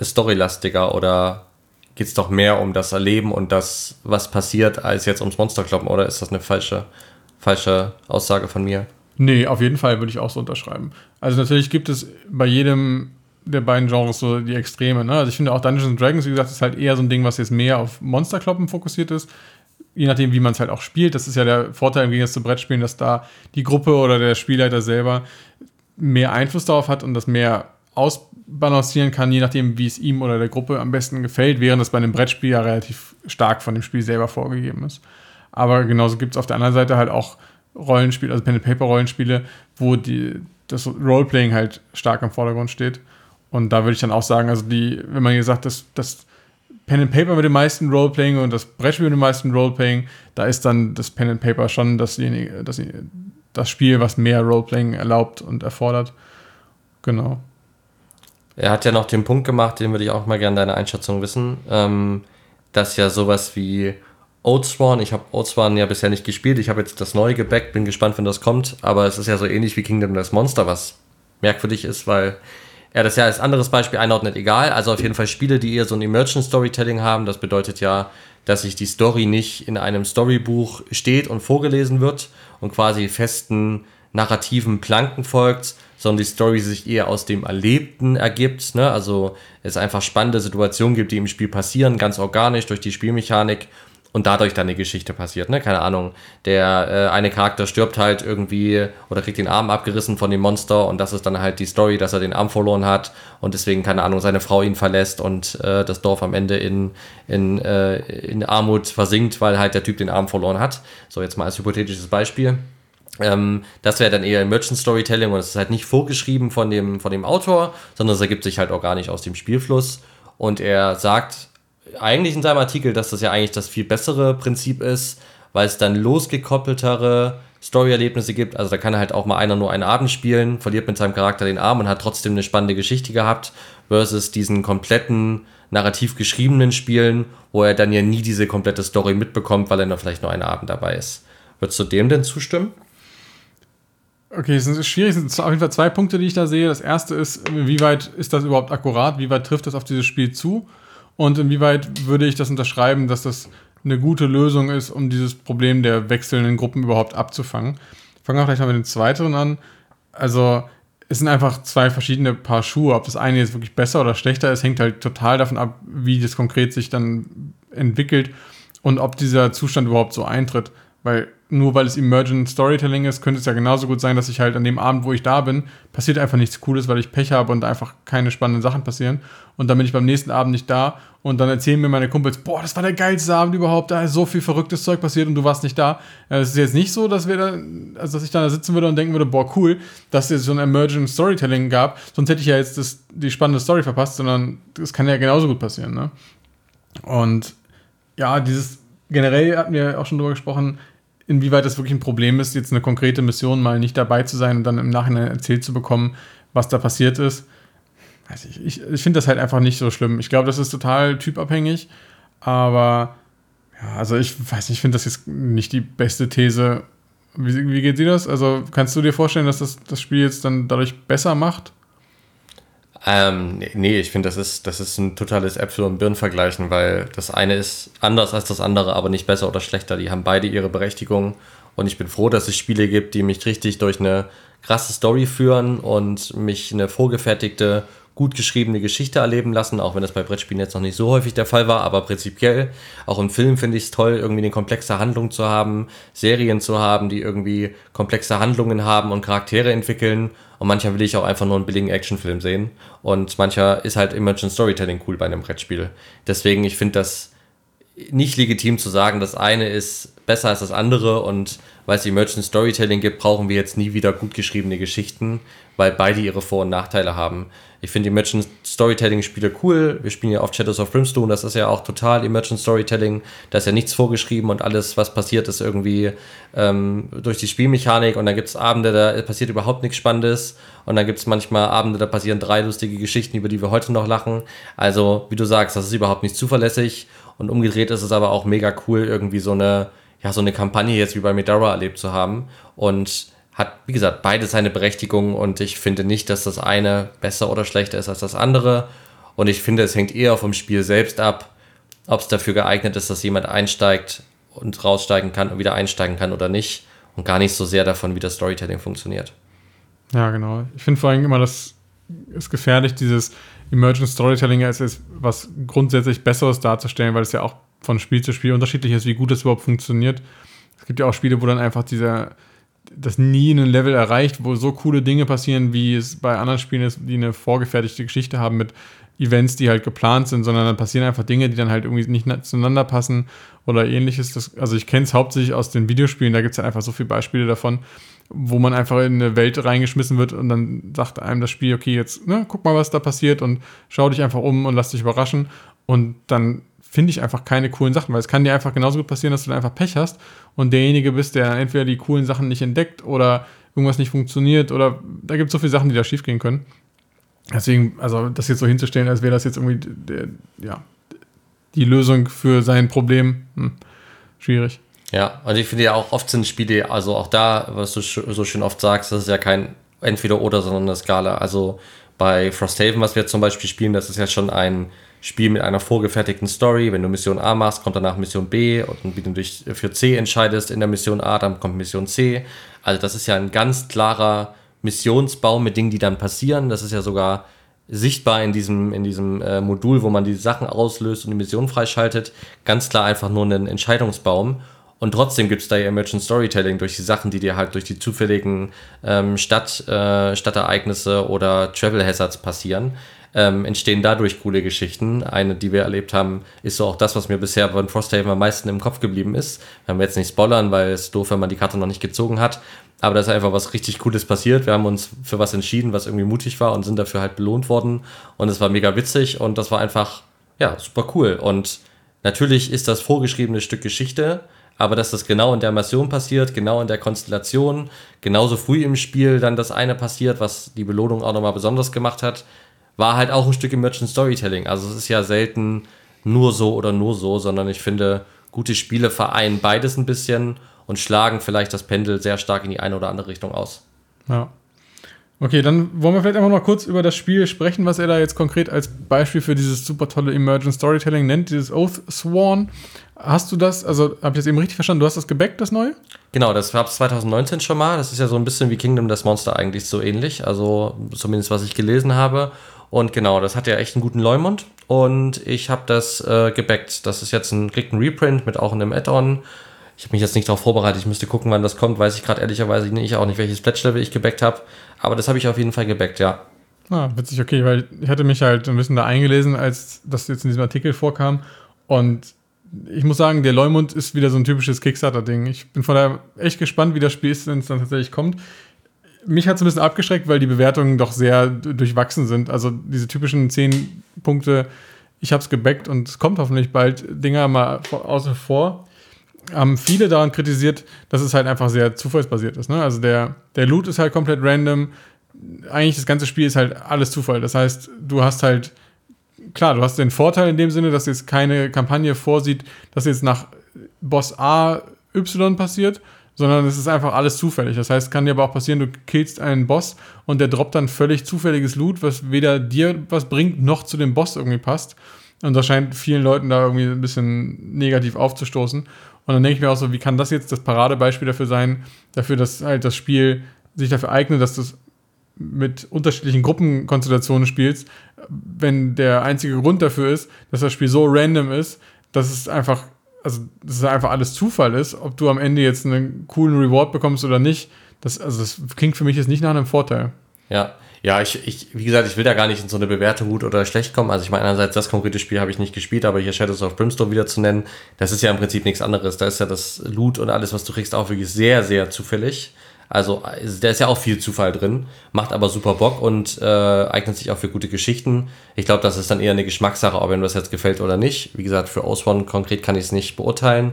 storylastiger oder geht es doch mehr um das Erleben und das, was passiert, als jetzt ums Monsterkloppen, oder ist das eine falsche, falsche Aussage von mir? Nee, auf jeden Fall würde ich auch so unterschreiben. Also natürlich gibt es bei jedem der beiden Genres so die Extreme. Ne? Also ich finde auch Dungeons Dragons, wie gesagt, ist halt eher so ein Ding, was jetzt mehr auf Monsterkloppen fokussiert ist. Je nachdem, wie man es halt auch spielt. Das ist ja der Vorteil im Gegensatz zu Brettspielen, dass da die Gruppe oder der Spielleiter selber mehr Einfluss darauf hat und das mehr ausbalancieren kann, je nachdem, wie es ihm oder der Gruppe am besten gefällt, während das bei einem Brettspiel ja relativ stark von dem Spiel selber vorgegeben ist. Aber genauso gibt es auf der anderen Seite halt auch Rollenspiele, also Pen-and-Paper-Rollenspiele, wo die, das Roleplaying halt stark im Vordergrund steht. Und da würde ich dann auch sagen, also die, wenn man hier sagt, das Pen and Paper mit dem meisten Roleplaying und das Brettspiel mit dem meisten Roleplaying, da ist dann das Pen and Paper schon dasjenige, das, das Spiel, was mehr Roleplaying erlaubt und erfordert. Genau. Er hat ja noch den Punkt gemacht, den würde ich auch mal gerne deine Einschätzung wissen, ähm, dass ja sowas wie Oathsworn, ich habe Oathsworn ja bisher nicht gespielt, ich habe jetzt das neue gebackt, bin gespannt, wenn das kommt, aber es ist ja so ähnlich wie Kingdom das Monster, was merkwürdig ist, weil ja, das ist ja als anderes Beispiel einordnet, egal. Also auf jeden Fall Spiele, die eher so ein Emergent Storytelling haben. Das bedeutet ja, dass sich die Story nicht in einem Storybuch steht und vorgelesen wird und quasi festen narrativen Planken folgt, sondern die Story sich eher aus dem Erlebten ergibt. Ne? Also es einfach spannende Situationen gibt, die im Spiel passieren, ganz organisch durch die Spielmechanik und dadurch dann eine Geschichte passiert, ne? Keine Ahnung. Der äh, eine Charakter stirbt halt irgendwie oder kriegt den Arm abgerissen von dem Monster und das ist dann halt die Story, dass er den Arm verloren hat und deswegen, keine Ahnung, seine Frau ihn verlässt und äh, das Dorf am Ende in, in, äh, in Armut versinkt, weil halt der Typ den Arm verloren hat. So, jetzt mal als hypothetisches Beispiel. Ähm, das wäre dann eher Merchant Storytelling und es ist halt nicht vorgeschrieben von dem, von dem Autor, sondern es ergibt sich halt organisch aus dem Spielfluss. Und er sagt eigentlich in seinem Artikel, dass das ja eigentlich das viel bessere Prinzip ist, weil es dann losgekoppeltere Story-Erlebnisse gibt. Also da kann halt auch mal einer nur einen Abend spielen, verliert mit seinem Charakter den Arm und hat trotzdem eine spannende Geschichte gehabt, versus diesen kompletten narrativ geschriebenen Spielen, wo er dann ja nie diese komplette Story mitbekommt, weil er noch vielleicht nur einen Abend dabei ist. Würdest du dem denn zustimmen? Okay, es ist schwierig. Es sind auf jeden Fall zwei Punkte, die ich da sehe. Das erste ist, wie weit ist das überhaupt akkurat? Wie weit trifft das auf dieses Spiel zu? Und inwieweit würde ich das unterschreiben, dass das eine gute Lösung ist, um dieses Problem der wechselnden Gruppen überhaupt abzufangen? Fangen wir vielleicht mal mit dem zweiten an. Also, es sind einfach zwei verschiedene Paar Schuhe. Ob das eine jetzt wirklich besser oder schlechter ist, hängt halt total davon ab, wie das konkret sich dann entwickelt und ob dieser Zustand überhaupt so eintritt. Weil nur weil es Emergent Storytelling ist, könnte es ja genauso gut sein, dass ich halt an dem Abend, wo ich da bin, passiert einfach nichts Cooles, weil ich Pech habe und einfach keine spannenden Sachen passieren. Und dann bin ich beim nächsten Abend nicht da und dann erzählen mir meine Kumpels, boah, das war der geilste Abend überhaupt, da ist so viel verrücktes Zeug passiert und du warst nicht da. Es ist jetzt nicht so, dass wir da, also dass ich da sitzen würde und denken würde, boah, cool, dass es so ein Emergent Storytelling gab, sonst hätte ich ja jetzt das, die spannende Story verpasst, sondern das kann ja genauso gut passieren, ne? Und ja, dieses generell hatten wir auch schon drüber gesprochen, inwieweit das wirklich ein Problem ist, jetzt eine konkrete Mission mal nicht dabei zu sein und dann im Nachhinein erzählt zu bekommen, was da passiert ist. Weiß ich ich, ich finde das halt einfach nicht so schlimm. Ich glaube, das ist total typabhängig, aber ja, also ich weiß nicht, ich finde das jetzt nicht die beste These. Wie, wie geht dir das? Also kannst du dir vorstellen, dass das das Spiel jetzt dann dadurch besser macht? Ähm, nee, ich finde, das ist, das ist ein totales Äpfel- und Birnen-Vergleichen, weil das eine ist anders als das andere, aber nicht besser oder schlechter. Die haben beide ihre Berechtigung und ich bin froh, dass es Spiele gibt, die mich richtig durch eine krasse Story führen und mich eine vorgefertigte, gut geschriebene Geschichte erleben lassen, auch wenn das bei Brettspielen jetzt noch nicht so häufig der Fall war, aber prinzipiell, auch im Film finde ich es toll, irgendwie eine komplexe Handlung zu haben, Serien zu haben, die irgendwie komplexe Handlungen haben und Charaktere entwickeln und manchmal will ich auch einfach nur einen billigen Actionfilm sehen. Und mancher ist halt Emergent Storytelling cool bei einem Brettspiel. Deswegen, ich finde das nicht legitim zu sagen, das eine ist besser als das andere und weil es Emergent Storytelling gibt, brauchen wir jetzt nie wieder gut geschriebene Geschichten, weil beide ihre Vor- und Nachteile haben. Ich finde Emergent Storytelling-Spiele cool. Wir spielen ja oft Shadows of Brimstone, das ist ja auch total Emergent Storytelling. Da ist ja nichts vorgeschrieben und alles, was passiert, ist irgendwie ähm, durch die Spielmechanik. Und dann gibt es Abende, da passiert überhaupt nichts Spannendes. Und dann gibt es manchmal Abende, da passieren drei lustige Geschichten, über die wir heute noch lachen. Also, wie du sagst, das ist überhaupt nicht zuverlässig. Und umgedreht ist es aber auch mega cool, irgendwie so eine, ja, so eine Kampagne jetzt wie bei Medara erlebt zu haben. Und hat, wie gesagt, beide seine Berechtigung und ich finde nicht, dass das eine besser oder schlechter ist als das andere. Und ich finde, es hängt eher vom Spiel selbst ab, ob es dafür geeignet ist, dass jemand einsteigt und raussteigen kann und wieder einsteigen kann oder nicht. Und gar nicht so sehr davon, wie das Storytelling funktioniert. Ja, genau. Ich finde vor allem immer, das ist gefährlich, dieses Emergent Storytelling als was grundsätzlich Besseres darzustellen, weil es ja auch von Spiel zu Spiel unterschiedlich ist, wie gut es überhaupt funktioniert. Es gibt ja auch Spiele, wo dann einfach dieser das nie ein Level erreicht, wo so coole Dinge passieren, wie es bei anderen Spielen ist, die eine vorgefertigte Geschichte haben mit Events, die halt geplant sind, sondern dann passieren einfach Dinge, die dann halt irgendwie nicht zueinander passen oder ähnliches. Das, also ich kenne es hauptsächlich aus den Videospielen, da gibt es ja einfach so viele Beispiele davon, wo man einfach in eine Welt reingeschmissen wird und dann sagt einem das Spiel, okay, jetzt ne, guck mal, was da passiert und schau dich einfach um und lass dich überraschen. Und dann finde ich einfach keine coolen Sachen, weil es kann dir einfach genauso gut passieren, dass du dann einfach Pech hast und derjenige bist, der entweder die coolen Sachen nicht entdeckt oder irgendwas nicht funktioniert oder da gibt es so viele Sachen, die da schiefgehen können. Deswegen, also das jetzt so hinzustellen, als wäre das jetzt irgendwie der, ja, die Lösung für sein Problem, hm, schwierig. Ja, und ich finde ja auch oft sind Spiele, also auch da, was du so schön oft sagst, das ist ja kein Entweder-Oder, sondern eine Skala. Also bei Frosthaven, was wir zum Beispiel spielen, das ist ja schon ein Spiel mit einer vorgefertigten Story. Wenn du Mission A machst, kommt danach Mission B und wie du dich für C entscheidest in der Mission A, dann kommt Mission C. Also das ist ja ein ganz klarer Missionsbaum mit Dingen, die dann passieren. Das ist ja sogar sichtbar in diesem, in diesem äh, Modul, wo man die Sachen auslöst und die Mission freischaltet. Ganz klar einfach nur einen Entscheidungsbaum. Und trotzdem gibt es da ja Emergent Storytelling durch die Sachen, die dir halt durch die zufälligen ähm, Stadt, äh, Stadtereignisse oder Travel Hazards passieren ähm, entstehen dadurch coole Geschichten. Eine, die wir erlebt haben, ist so auch das, was mir bisher von Frosthaven am meisten im Kopf geblieben ist. Wir haben jetzt nicht spoilern, weil es doof, wenn man die Karte noch nicht gezogen hat. Aber da ist einfach was richtig Cooles passiert. Wir haben uns für was entschieden, was irgendwie mutig war und sind dafür halt belohnt worden. Und es war mega witzig und das war einfach, ja, super cool. Und natürlich ist das vorgeschriebene Stück Geschichte, aber dass das genau in der Mission passiert, genau in der Konstellation, genauso früh im Spiel dann das eine passiert, was die Belohnung auch nochmal besonders gemacht hat, war halt auch ein Stück im Merchant Storytelling. Also es ist ja selten nur so oder nur so, sondern ich finde, gute Spiele vereinen beides ein bisschen und schlagen vielleicht das Pendel sehr stark in die eine oder andere Richtung aus. Ja. Okay, dann wollen wir vielleicht einfach noch kurz über das Spiel sprechen, was er da jetzt konkret als Beispiel für dieses super tolle Emergent Storytelling nennt, dieses Oath Sworn. Hast du das, also habe ich das eben richtig verstanden, du hast das gebackt, das neue? Genau, das gab es 2019 schon mal. Das ist ja so ein bisschen wie Kingdom das Monster eigentlich so ähnlich, also zumindest was ich gelesen habe. Und genau, das hat ja echt einen guten Leumund. Und ich habe das äh, gebackt. Das ist jetzt ein, kriegt ein Reprint mit auch einem Add-on. Ich habe mich jetzt nicht darauf vorbereitet. Ich müsste gucken, wann das kommt. Weiß ich gerade ehrlicherweise nicht, auch nicht, welches Pledge-Level ich gebackt habe. Aber das habe ich auf jeden Fall gebackt, ja. Ah, witzig, okay, weil ich hatte mich halt ein bisschen da eingelesen, als das jetzt in diesem Artikel vorkam. Und ich muss sagen, der Leumund ist wieder so ein typisches Kickstarter-Ding. Ich bin von daher echt gespannt, wie das Spiel ist, wenn es dann tatsächlich kommt. Mich hat es ein bisschen abgeschreckt, weil die Bewertungen doch sehr durchwachsen sind. Also diese typischen 10 Punkte, ich habe es gebackt und es kommt hoffentlich bald, Dinger mal außen vor. Haben viele daran kritisiert, dass es halt einfach sehr zufallsbasiert ist. Ne? Also der, der Loot ist halt komplett random. Eigentlich das ganze Spiel ist halt alles Zufall. Das heißt, du hast halt klar, du hast den Vorteil in dem Sinne, dass jetzt keine Kampagne vorsieht, dass jetzt nach Boss A Y passiert, sondern es ist einfach alles zufällig. Das heißt, kann dir aber auch passieren, du killst einen Boss und der droppt dann völlig zufälliges Loot, was weder dir was bringt, noch zu dem Boss irgendwie passt. Und das scheint vielen Leuten da irgendwie ein bisschen negativ aufzustoßen. Und dann denke ich mir auch so, wie kann das jetzt das Paradebeispiel dafür sein, dafür, dass halt das Spiel sich dafür eignet, dass das mit unterschiedlichen Gruppenkonstellationen spielst, wenn der einzige Grund dafür ist, dass das Spiel so random ist, dass es einfach, also dass es einfach alles Zufall ist, ob du am Ende jetzt einen coolen Reward bekommst oder nicht. Das, also das klingt für mich jetzt nicht nach einem Vorteil. Ja, ja, ich, ich, wie gesagt, ich will da gar nicht in so eine Bewertung gut oder schlecht kommen. Also ich meine, einerseits das konkrete Spiel habe ich nicht gespielt, aber hier Shadows of Brimstone wieder zu nennen, das ist ja im Prinzip nichts anderes. Da ist ja das Loot und alles, was du kriegst, auch wirklich sehr, sehr zufällig. Also da ist ja auch viel Zufall drin, macht aber super Bock und äh, eignet sich auch für gute Geschichten. Ich glaube, das ist dann eher eine Geschmackssache, ob mir das jetzt gefällt oder nicht. Wie gesagt, für Osborne konkret kann ich es nicht beurteilen.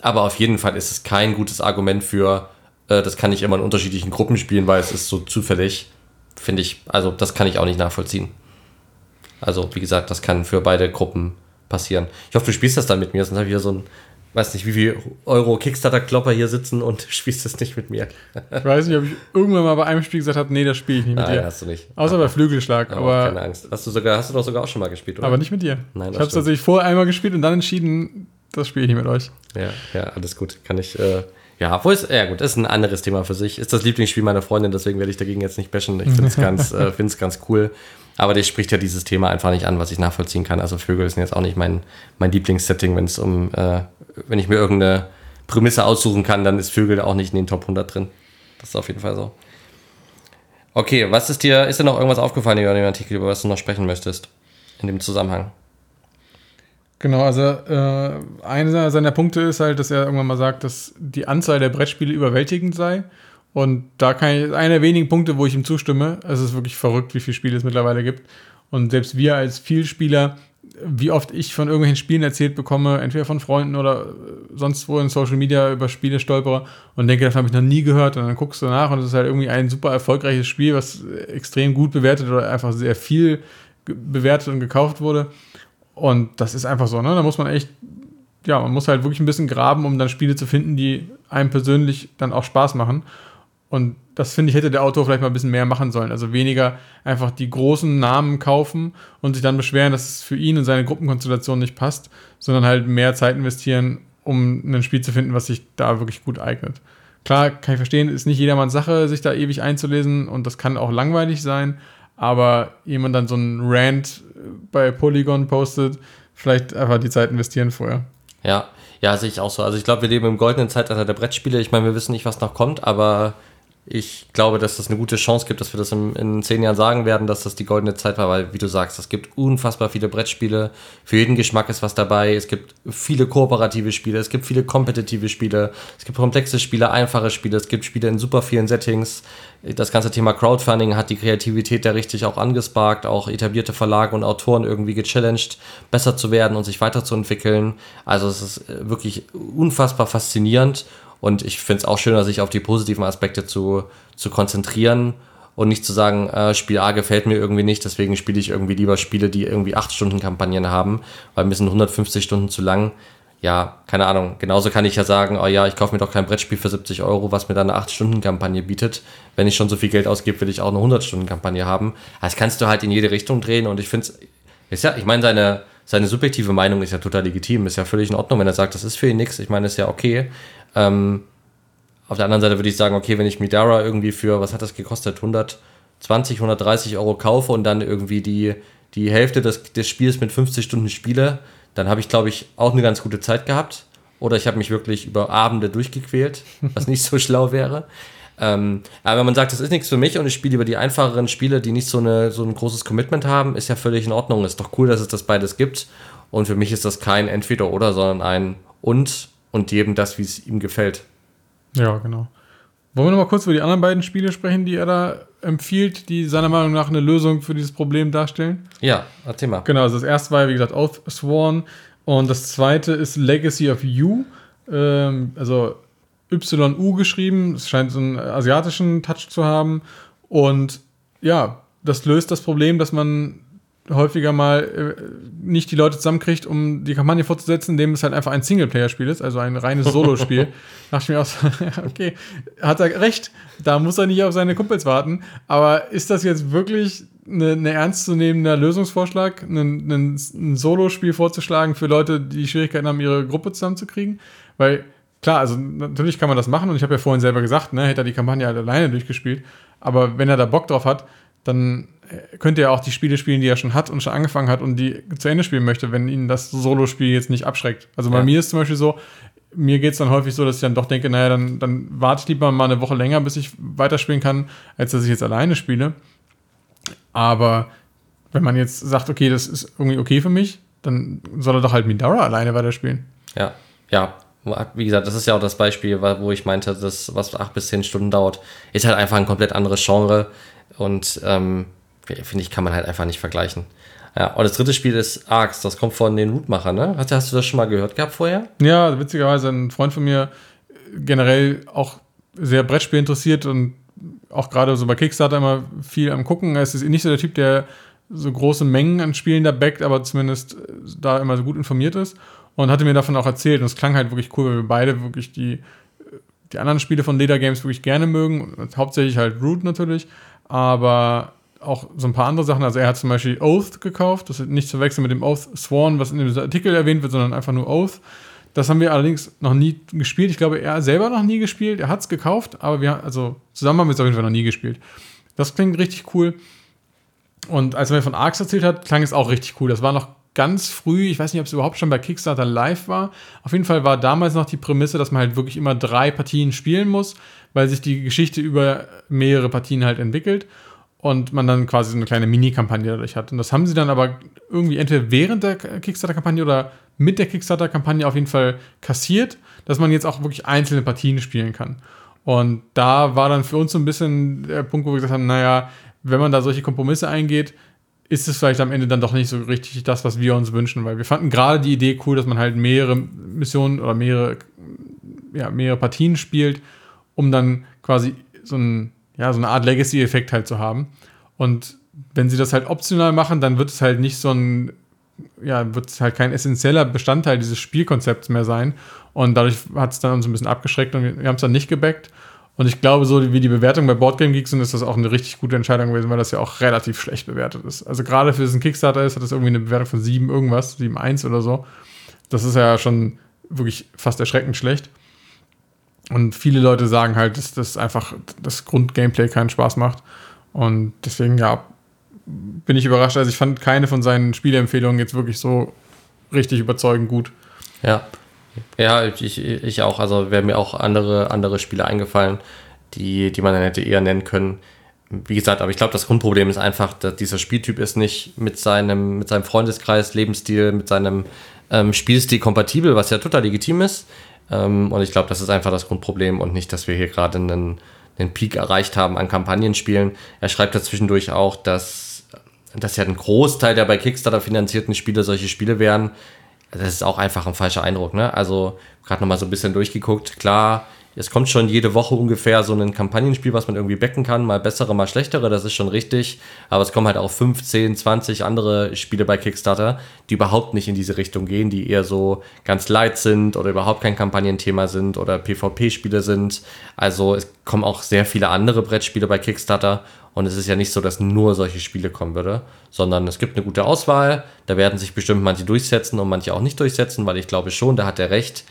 Aber auf jeden Fall ist es kein gutes Argument für, äh, das kann ich immer in unterschiedlichen Gruppen spielen, weil es ist so zufällig. Finde ich, also das kann ich auch nicht nachvollziehen. Also, wie gesagt, das kann für beide Gruppen passieren. Ich hoffe, du spielst das dann mit mir, sonst habe ich wieder so ein weiß nicht, wie viel Euro Kickstarter-Klopper hier sitzen und [LAUGHS] spielst das nicht mit mir. ich weiß nicht, ob ich irgendwann mal bei einem Spiel gesagt habe, nee, das spiele ich nicht mit Nein, dir. hast du nicht. Außer bei Flügelschlag. Oh, aber keine Angst. Hast du, sogar, hast du doch sogar auch schon mal gespielt, oder? Aber nicht mit dir. Nein, ich habe es tatsächlich vorher einmal gespielt und dann entschieden, das spiele ich nicht mit euch. Ja, ja, alles gut. Kann ich, äh, ja, obwohl es, ja gut, ist ein anderes Thema für sich. Ist das Lieblingsspiel meiner Freundin, deswegen werde ich dagegen jetzt nicht bashen. Ich finde es [LAUGHS] ganz, äh, ganz cool. Aber der spricht ja dieses Thema einfach nicht an, was ich nachvollziehen kann. Also Vögel sind jetzt auch nicht mein, mein Lieblingssetting, wenn es um, äh, wenn ich mir irgendeine Prämisse aussuchen kann, dann ist Vögel auch nicht in den Top 100 drin. Das ist auf jeden Fall so. Okay, was ist dir, ist dir noch irgendwas aufgefallen über den Artikel, über was du noch sprechen möchtest in dem Zusammenhang? Genau, also äh, einer seiner Punkte ist halt, dass er irgendwann mal sagt, dass die Anzahl der Brettspiele überwältigend sei. Und da kann ich, einer der wenigen Punkte, wo ich ihm zustimme, es ist wirklich verrückt, wie viele Spiele es mittlerweile gibt. Und selbst wir als Vielspieler, wie oft ich von irgendwelchen Spielen erzählt bekomme, entweder von Freunden oder sonst wo in Social Media über Spiele stolpere und denke, das habe ich noch nie gehört. Und dann guckst du nach und es ist halt irgendwie ein super erfolgreiches Spiel, was extrem gut bewertet oder einfach sehr viel bewertet und gekauft wurde. Und das ist einfach so, ne? Da muss man echt, ja, man muss halt wirklich ein bisschen graben, um dann Spiele zu finden, die einem persönlich dann auch Spaß machen. Und das finde ich, hätte der Autor vielleicht mal ein bisschen mehr machen sollen. Also weniger einfach die großen Namen kaufen und sich dann beschweren, dass es für ihn und seine Gruppenkonstellation nicht passt, sondern halt mehr Zeit investieren, um ein Spiel zu finden, was sich da wirklich gut eignet. Klar, kann ich verstehen, ist nicht jedermanns Sache, sich da ewig einzulesen und das kann auch langweilig sein, aber jemand dann so einen Rant bei Polygon postet, vielleicht einfach die Zeit investieren vorher. Ja, ja, sehe ich auch so. Also ich glaube, wir leben im goldenen Zeitalter der Brettspiele. Ich meine, wir wissen nicht, was noch kommt, aber ich glaube, dass das eine gute Chance gibt, dass wir das in, in zehn Jahren sagen werden, dass das die goldene Zeit war, weil, wie du sagst, es gibt unfassbar viele Brettspiele. Für jeden Geschmack ist was dabei. Es gibt viele kooperative Spiele, es gibt viele kompetitive Spiele, es gibt komplexe Spiele, einfache Spiele, es gibt Spiele in super vielen Settings. Das ganze Thema Crowdfunding hat die Kreativität da richtig auch angesparkt, auch etablierte Verlage und Autoren irgendwie gechallenged, besser zu werden und sich weiterzuentwickeln. Also es ist wirklich unfassbar faszinierend und ich finde es auch schöner, sich auf die positiven Aspekte zu, zu konzentrieren und nicht zu sagen, äh, Spiel A gefällt mir irgendwie nicht, deswegen spiele ich irgendwie lieber Spiele, die irgendwie 8 Stunden Kampagnen haben, weil mir sind 150 Stunden zu lang. Ja, keine Ahnung. Genauso kann ich ja sagen, oh ja, ich kaufe mir doch kein Brettspiel für 70 Euro, was mir dann eine 8-Stunden-Kampagne bietet. Wenn ich schon so viel Geld ausgebe, will ich auch eine 100-Stunden-Kampagne haben. Das kannst du halt in jede Richtung drehen und ich finde es, ja, ich meine, seine, seine subjektive Meinung ist ja total legitim, ist ja völlig in Ordnung, wenn er sagt, das ist für ihn nichts. Ich meine, ist ja okay. Ähm, auf der anderen Seite würde ich sagen, okay, wenn ich Midara irgendwie für, was hat das gekostet, 120, 130 Euro kaufe und dann irgendwie die, die Hälfte des, des Spiels mit 50 Stunden spiele, dann habe ich, glaube ich, auch eine ganz gute Zeit gehabt oder ich habe mich wirklich über Abende durchgequält, was nicht so [LAUGHS] schlau wäre. Ähm, aber wenn man sagt, das ist nichts für mich und ich spiele über die einfacheren Spiele, die nicht so, eine, so ein großes Commitment haben, ist ja völlig in Ordnung. Ist doch cool, dass es das beides gibt. Und für mich ist das kein Entweder-Oder, sondern ein Und und jedem das, wie es ihm gefällt. Ja, genau. Wollen wir noch mal kurz über die anderen beiden Spiele sprechen, die er da empfiehlt, die seiner Meinung nach eine Lösung für dieses Problem darstellen? Ja, erzähl mal. Genau, also das erste war, wie gesagt, Oathsworn und das zweite ist Legacy of You. Ähm, also YU geschrieben. Es scheint so einen asiatischen Touch zu haben. Und ja, das löst das Problem, dass man häufiger mal äh, nicht die Leute zusammenkriegt, um die Kampagne fortzusetzen, indem es halt einfach ein Singleplayer-Spiel ist, also ein reines [LAUGHS] Solo-Spiel. dachte ich mir auch so, [LAUGHS] okay, hat er recht, da muss er nicht auf seine Kumpels warten. Aber ist das jetzt wirklich eine, eine ernstzunehmender Lösungsvorschlag, ein, ein, ein Solo-Spiel vorzuschlagen für Leute, die Schwierigkeiten haben, ihre Gruppe zusammenzukriegen? Weil klar, also natürlich kann man das machen und ich habe ja vorhin selber gesagt, ne, hätte er die Kampagne halt alleine durchgespielt. Aber wenn er da Bock drauf hat, dann äh, könnte er auch die Spiele spielen, die er schon hat und schon angefangen hat und die zu Ende spielen möchte, wenn ihn das Solo-Spiel jetzt nicht abschreckt. Also bei ja. mir ist zum Beispiel so, mir geht es dann häufig so, dass ich dann doch denke, naja, dann, dann warte ich lieber mal eine Woche länger, bis ich weiterspielen kann, als dass ich jetzt alleine spiele. Aber wenn man jetzt sagt, okay, das ist irgendwie okay für mich, dann soll er doch halt Midara alleine weiterspielen. Ja, ja. Wie gesagt, das ist ja auch das Beispiel, wo ich meinte, das, was acht bis zehn Stunden dauert, ist halt einfach ein komplett anderes Genre. Und ähm, finde ich, kann man halt einfach nicht vergleichen. Ja, und das dritte Spiel ist Arx, das kommt von den Rootmachern, ne? Hast, hast, du das schon mal gehört gehabt vorher? Ja, witzigerweise ein Freund von mir generell auch sehr Brettspiel interessiert und auch gerade so bei Kickstarter immer viel am gucken. Er ist nicht so der Typ, der so große Mengen an Spielen da backt, aber zumindest da immer so gut informiert ist. Und hatte mir davon auch erzählt. Und es klang halt wirklich cool, weil wir beide wirklich die, die anderen Spiele von Leder Games wirklich gerne mögen. Hauptsächlich halt Root natürlich aber auch so ein paar andere Sachen. Also er hat zum Beispiel Oath gekauft, das ist nicht zu wechseln mit dem Oath Sworn, was in dem Artikel erwähnt wird, sondern einfach nur Oath. Das haben wir allerdings noch nie gespielt. Ich glaube, er selber noch nie gespielt. Er hat es gekauft, aber wir, also zusammen haben wir es auf jeden Fall noch nie gespielt. Das klingt richtig cool. Und als er mir von Arx erzählt hat, klang es auch richtig cool. Das war noch ganz früh, ich weiß nicht, ob es überhaupt schon bei Kickstarter live war. Auf jeden Fall war damals noch die Prämisse, dass man halt wirklich immer drei Partien spielen muss, weil sich die Geschichte über mehrere Partien halt entwickelt und man dann quasi so eine kleine Mini-Kampagne dadurch hat. Und das haben sie dann aber irgendwie entweder während der Kickstarter-Kampagne oder mit der Kickstarter-Kampagne auf jeden Fall kassiert, dass man jetzt auch wirklich einzelne Partien spielen kann. Und da war dann für uns so ein bisschen der Punkt, wo wir gesagt haben, naja, wenn man da solche Kompromisse eingeht, ist es vielleicht am Ende dann doch nicht so richtig das, was wir uns wünschen, weil wir fanden gerade die Idee cool, dass man halt mehrere Missionen oder mehrere, ja, mehrere Partien spielt, um dann quasi so, ein, ja, so eine Art Legacy-Effekt halt zu haben. Und wenn sie das halt optional machen, dann wird es halt nicht so ein, ja, wird es halt kein essentieller Bestandteil dieses Spielkonzepts mehr sein. Und dadurch hat es dann uns ein bisschen abgeschreckt und wir haben es dann nicht gebackt. Und ich glaube, so wie die Bewertung bei Boardgame Geeks sind, ist das auch eine richtig gute Entscheidung gewesen, weil das ja auch relativ schlecht bewertet ist. Also gerade für diesen Kickstarter ist, hat das irgendwie eine Bewertung von 7 irgendwas, 7,1 oder so. Das ist ja schon wirklich fast erschreckend schlecht. Und viele Leute sagen halt, dass das einfach das Grundgameplay keinen Spaß macht. Und deswegen, ja, bin ich überrascht. Also ich fand keine von seinen Spieleempfehlungen jetzt wirklich so richtig überzeugend gut. Ja, ja, ich, ich auch. Also wären mir auch andere, andere Spiele eingefallen, die, die man dann hätte eher nennen können. Wie gesagt, aber ich glaube, das Grundproblem ist einfach, dass dieser Spieltyp ist nicht mit seinem, mit seinem Freundeskreis, Lebensstil, mit seinem ähm, Spielstil kompatibel, was ja total legitim ist. Ähm, und ich glaube, das ist einfach das Grundproblem und nicht, dass wir hier gerade einen, einen Peak erreicht haben an Kampagnenspielen. Er schreibt da zwischendurch auch, dass, dass ja ein Großteil der bei Kickstarter finanzierten Spiele solche Spiele wären, das ist auch einfach ein falscher Eindruck, ne? Also, gerade nochmal so ein bisschen durchgeguckt. Klar, es kommt schon jede Woche ungefähr so ein Kampagnenspiel, was man irgendwie becken kann, mal bessere, mal schlechtere, das ist schon richtig. Aber es kommen halt auch 15, 20 andere Spiele bei Kickstarter, die überhaupt nicht in diese Richtung gehen, die eher so ganz light sind oder überhaupt kein Kampagnenthema sind oder PvP-Spiele sind. Also es kommen auch sehr viele andere Brettspiele bei Kickstarter und es ist ja nicht so, dass nur solche Spiele kommen würde, sondern es gibt eine gute Auswahl. Da werden sich bestimmt manche durchsetzen und manche auch nicht durchsetzen, weil ich glaube schon, da hat er recht.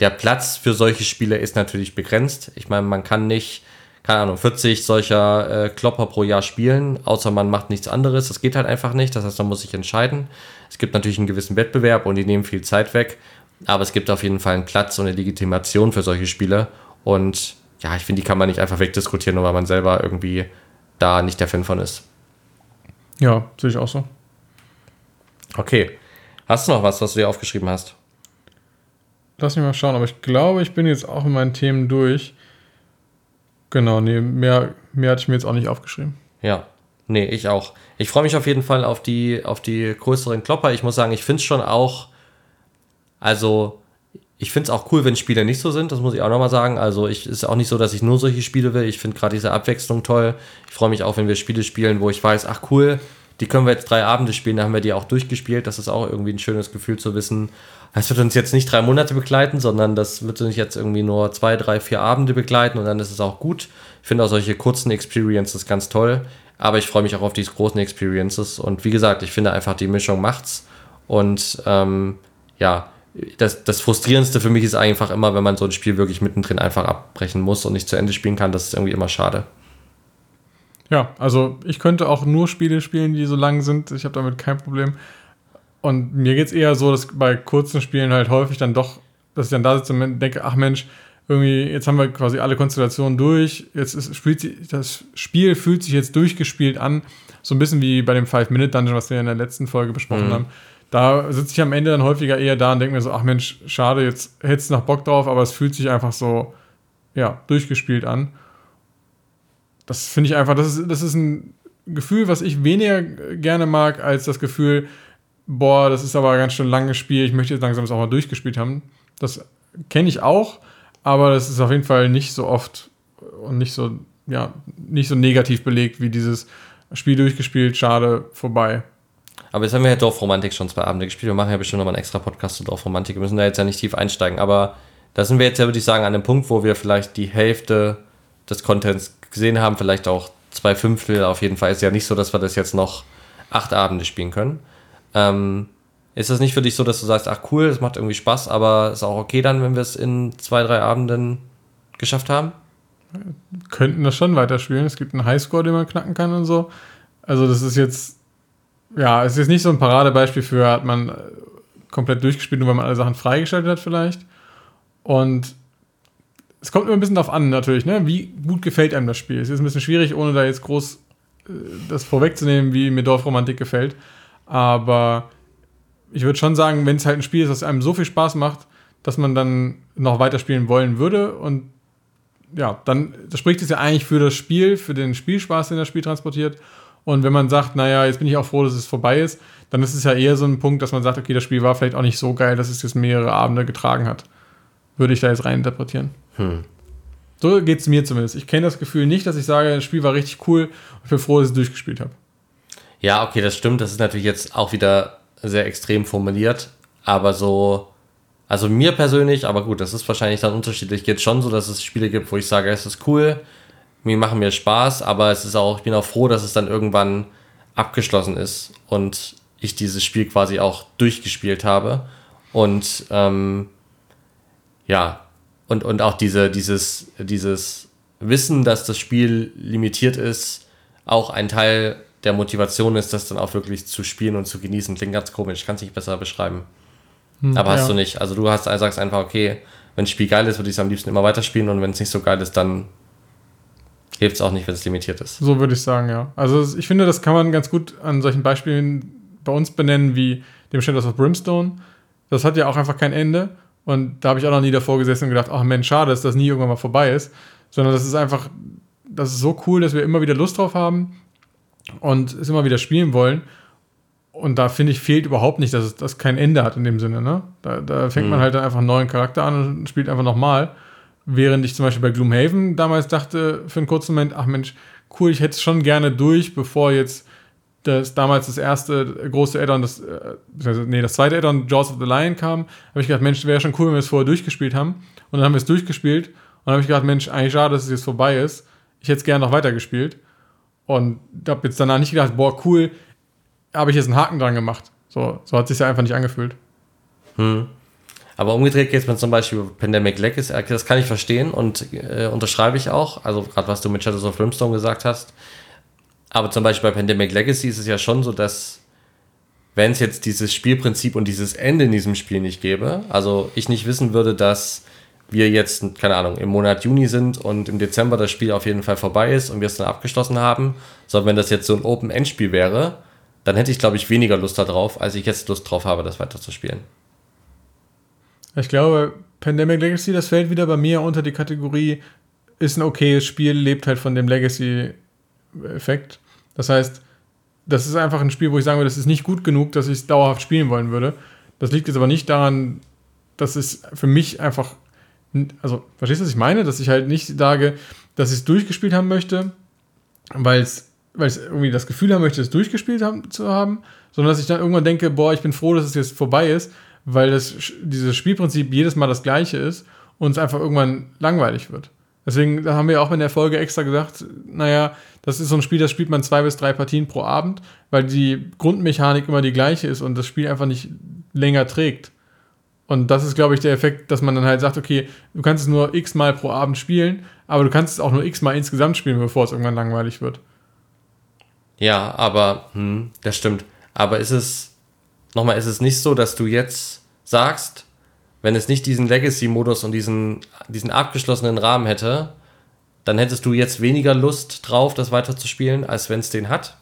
Der Platz für solche Spiele ist natürlich begrenzt. Ich meine, man kann nicht, keine Ahnung, 40 solcher äh, Klopper pro Jahr spielen, außer man macht nichts anderes. Das geht halt einfach nicht. Das heißt, man muss sich entscheiden. Es gibt natürlich einen gewissen Wettbewerb und die nehmen viel Zeit weg. Aber es gibt auf jeden Fall einen Platz und eine Legitimation für solche Spiele. Und ja, ich finde, die kann man nicht einfach wegdiskutieren, nur weil man selber irgendwie da nicht der Fan von ist. Ja, sehe ich auch so. Okay. Hast du noch was, was du dir aufgeschrieben hast? Lass mich mal schauen, aber ich glaube, ich bin jetzt auch in meinen Themen durch. Genau, nee, mehr, mehr hatte ich mir jetzt auch nicht aufgeschrieben. Ja, nee, ich auch. Ich freue mich auf jeden Fall auf die, auf die größeren Klopper. Ich muss sagen, ich finde es schon auch, also ich finde es auch cool, wenn Spiele nicht so sind, das muss ich auch nochmal sagen. Also ich ist auch nicht so, dass ich nur solche Spiele will. Ich finde gerade diese Abwechslung toll. Ich freue mich auch, wenn wir Spiele spielen, wo ich weiß, ach cool, die können wir jetzt drei Abende spielen, da haben wir die auch durchgespielt. Das ist auch irgendwie ein schönes Gefühl zu wissen. Das wird uns jetzt nicht drei Monate begleiten, sondern das wird uns jetzt irgendwie nur zwei, drei, vier Abende begleiten und dann ist es auch gut. Ich finde auch solche kurzen Experiences ganz toll, aber ich freue mich auch auf diese großen Experiences und wie gesagt, ich finde einfach die Mischung macht's und ähm, ja, das, das Frustrierendste für mich ist einfach immer, wenn man so ein Spiel wirklich mittendrin einfach abbrechen muss und nicht zu Ende spielen kann. Das ist irgendwie immer schade. Ja, also ich könnte auch nur Spiele spielen, die so lang sind. Ich habe damit kein Problem. Und mir geht es eher so, dass bei kurzen Spielen halt häufig dann doch, dass ich dann da sitze und denke, ach Mensch, irgendwie, jetzt haben wir quasi alle Konstellationen durch. Jetzt ist, spielt sich, das Spiel fühlt sich jetzt durchgespielt an. So ein bisschen wie bei dem Five-Minute-Dungeon, was wir in der letzten Folge besprochen mhm. haben da sitze ich am Ende dann häufiger eher da und denke mir so, ach Mensch, schade, jetzt hättest du noch Bock drauf, aber es fühlt sich einfach so, ja, durchgespielt an. Das finde ich einfach, das ist, das ist ein Gefühl, was ich weniger gerne mag, als das Gefühl, boah, das ist aber ganz schön langes Spiel, ich möchte jetzt langsam es auch mal durchgespielt haben. Das kenne ich auch, aber das ist auf jeden Fall nicht so oft und nicht so, ja, nicht so negativ belegt wie dieses Spiel durchgespielt, schade, vorbei. Aber jetzt haben wir ja Dorfromantik schon zwei Abende gespielt. Wir machen ja bestimmt nochmal einen extra Podcast zu Dorfromantik. Wir müssen da jetzt ja nicht tief einsteigen. Aber da sind wir jetzt ja, würde ich sagen, an dem Punkt, wo wir vielleicht die Hälfte des Contents gesehen haben. Vielleicht auch zwei Fünftel. Auf jeden Fall ist ja nicht so, dass wir das jetzt noch acht Abende spielen können. Ähm, ist das nicht für dich so, dass du sagst, ach cool, es macht irgendwie Spaß, aber ist auch okay dann, wenn wir es in zwei, drei Abenden geschafft haben? könnten das schon weiterspielen. Es gibt einen Highscore, den man knacken kann und so. Also das ist jetzt ja, es ist nicht so ein Paradebeispiel für, hat man äh, komplett durchgespielt, nur weil man alle Sachen freigeschaltet hat vielleicht. Und es kommt immer ein bisschen darauf an, natürlich, ne? wie gut gefällt einem das Spiel. Es ist ein bisschen schwierig, ohne da jetzt groß äh, das vorwegzunehmen, wie mir Dorfromantik gefällt. Aber ich würde schon sagen, wenn es halt ein Spiel ist, das einem so viel Spaß macht, dass man dann noch weiterspielen wollen würde und ja, dann das spricht es ja eigentlich für das Spiel, für den Spielspaß, den das Spiel transportiert und wenn man sagt, naja, jetzt bin ich auch froh, dass es vorbei ist, dann ist es ja eher so ein Punkt, dass man sagt, okay, das Spiel war vielleicht auch nicht so geil, dass es jetzt mehrere Abende getragen hat. Würde ich da jetzt rein interpretieren. Hm. So geht es mir zumindest. Ich kenne das Gefühl nicht, dass ich sage, das Spiel war richtig cool und ich bin froh, dass ich es durchgespielt habe. Ja, okay, das stimmt. Das ist natürlich jetzt auch wieder sehr extrem formuliert. Aber so, also mir persönlich, aber gut, das ist wahrscheinlich dann unterschiedlich. Geht schon so, dass es Spiele gibt, wo ich sage, es ist cool mir machen mir Spaß, aber es ist auch, ich bin auch froh, dass es dann irgendwann abgeschlossen ist und ich dieses Spiel quasi auch durchgespielt habe. Und ähm, ja, und, und auch diese, dieses, dieses Wissen, dass das Spiel limitiert ist, auch ein Teil der Motivation ist, das dann auch wirklich zu spielen und zu genießen. Klingt ganz komisch, ich kann es nicht besser beschreiben. Hm, Aber hast ja. du nicht. Also du hast, sagst einfach, okay, wenn das Spiel geil ist, würde ich es am liebsten immer weiterspielen und wenn es nicht so geil ist, dann hilft es auch nicht, wenn es limitiert ist. So würde ich sagen, ja. Also ich finde, das kann man ganz gut an solchen Beispielen bei uns benennen, wie dem Shadows of Brimstone. Das hat ja auch einfach kein Ende. Und da habe ich auch noch nie davor gesessen und gedacht, ach Mensch, schade, dass das nie irgendwann mal vorbei ist. Sondern das ist einfach, das ist so cool, dass wir immer wieder Lust drauf haben und es immer wieder spielen wollen. Und da finde ich, fehlt überhaupt nicht, dass es das kein Ende hat in dem Sinne. Ne? Da, da fängt mhm. man halt dann einfach einen neuen Charakter an und spielt einfach nochmal. Während ich zum Beispiel bei Gloomhaven damals dachte, für einen kurzen Moment, ach Mensch, cool, ich hätte es schon gerne durch, bevor jetzt das damals das erste große Addon, das, äh, nee, das zweite Addon, Jaws of the Lion kam, habe ich gedacht, Mensch, wäre schon cool, wenn wir es vorher durchgespielt haben. Und dann haben wir es durchgespielt und habe ich gedacht, Mensch, eigentlich schade, dass es jetzt vorbei ist. Ich hätte es gerne noch weitergespielt. Und habe jetzt danach nicht gedacht, boah, cool, habe ich jetzt einen Haken dran gemacht. So, so hat es sich ja einfach nicht angefühlt. Hm. Aber umgedreht geht es mir zum Beispiel Pandemic Legacy, das kann ich verstehen und äh, unterschreibe ich auch. Also gerade was du mit Shadows of Brimstone gesagt hast. Aber zum Beispiel bei Pandemic Legacy ist es ja schon so, dass wenn es jetzt dieses Spielprinzip und dieses Ende in diesem Spiel nicht gäbe, also ich nicht wissen würde, dass wir jetzt, keine Ahnung, im Monat Juni sind und im Dezember das Spiel auf jeden Fall vorbei ist und wir es dann abgeschlossen haben, sondern wenn das jetzt so ein Open-End-Spiel wäre, dann hätte ich, glaube ich, weniger Lust darauf, als ich jetzt Lust drauf habe, das weiterzuspielen. Ich glaube, Pandemic Legacy, das fällt wieder bei mir unter die Kategorie, ist ein okayes Spiel, lebt halt von dem Legacy-Effekt. Das heißt, das ist einfach ein Spiel, wo ich sagen würde, das ist nicht gut genug, dass ich es dauerhaft spielen wollen würde. Das liegt jetzt aber nicht daran, dass es für mich einfach, also verstehst du, was ich meine? Dass ich halt nicht sage, dass ich es durchgespielt haben möchte, weil es weil ich irgendwie das Gefühl haben möchte, es durchgespielt haben, zu haben, sondern dass ich dann irgendwann denke, boah, ich bin froh, dass es jetzt vorbei ist, weil das, dieses Spielprinzip jedes Mal das gleiche ist und es einfach irgendwann langweilig wird. Deswegen haben wir auch in der Folge extra gesagt, naja, das ist so ein Spiel, das spielt man zwei bis drei Partien pro Abend, weil die Grundmechanik immer die gleiche ist und das Spiel einfach nicht länger trägt. Und das ist, glaube ich, der Effekt, dass man dann halt sagt, okay, du kannst es nur x Mal pro Abend spielen, aber du kannst es auch nur x Mal insgesamt spielen, bevor es irgendwann langweilig wird. Ja, aber, hm, das stimmt. Aber ist es, nochmal, ist es nicht so, dass du jetzt sagst, wenn es nicht diesen Legacy-Modus und diesen, diesen abgeschlossenen Rahmen hätte, dann hättest du jetzt weniger Lust drauf, das weiterzuspielen, als wenn es den hat?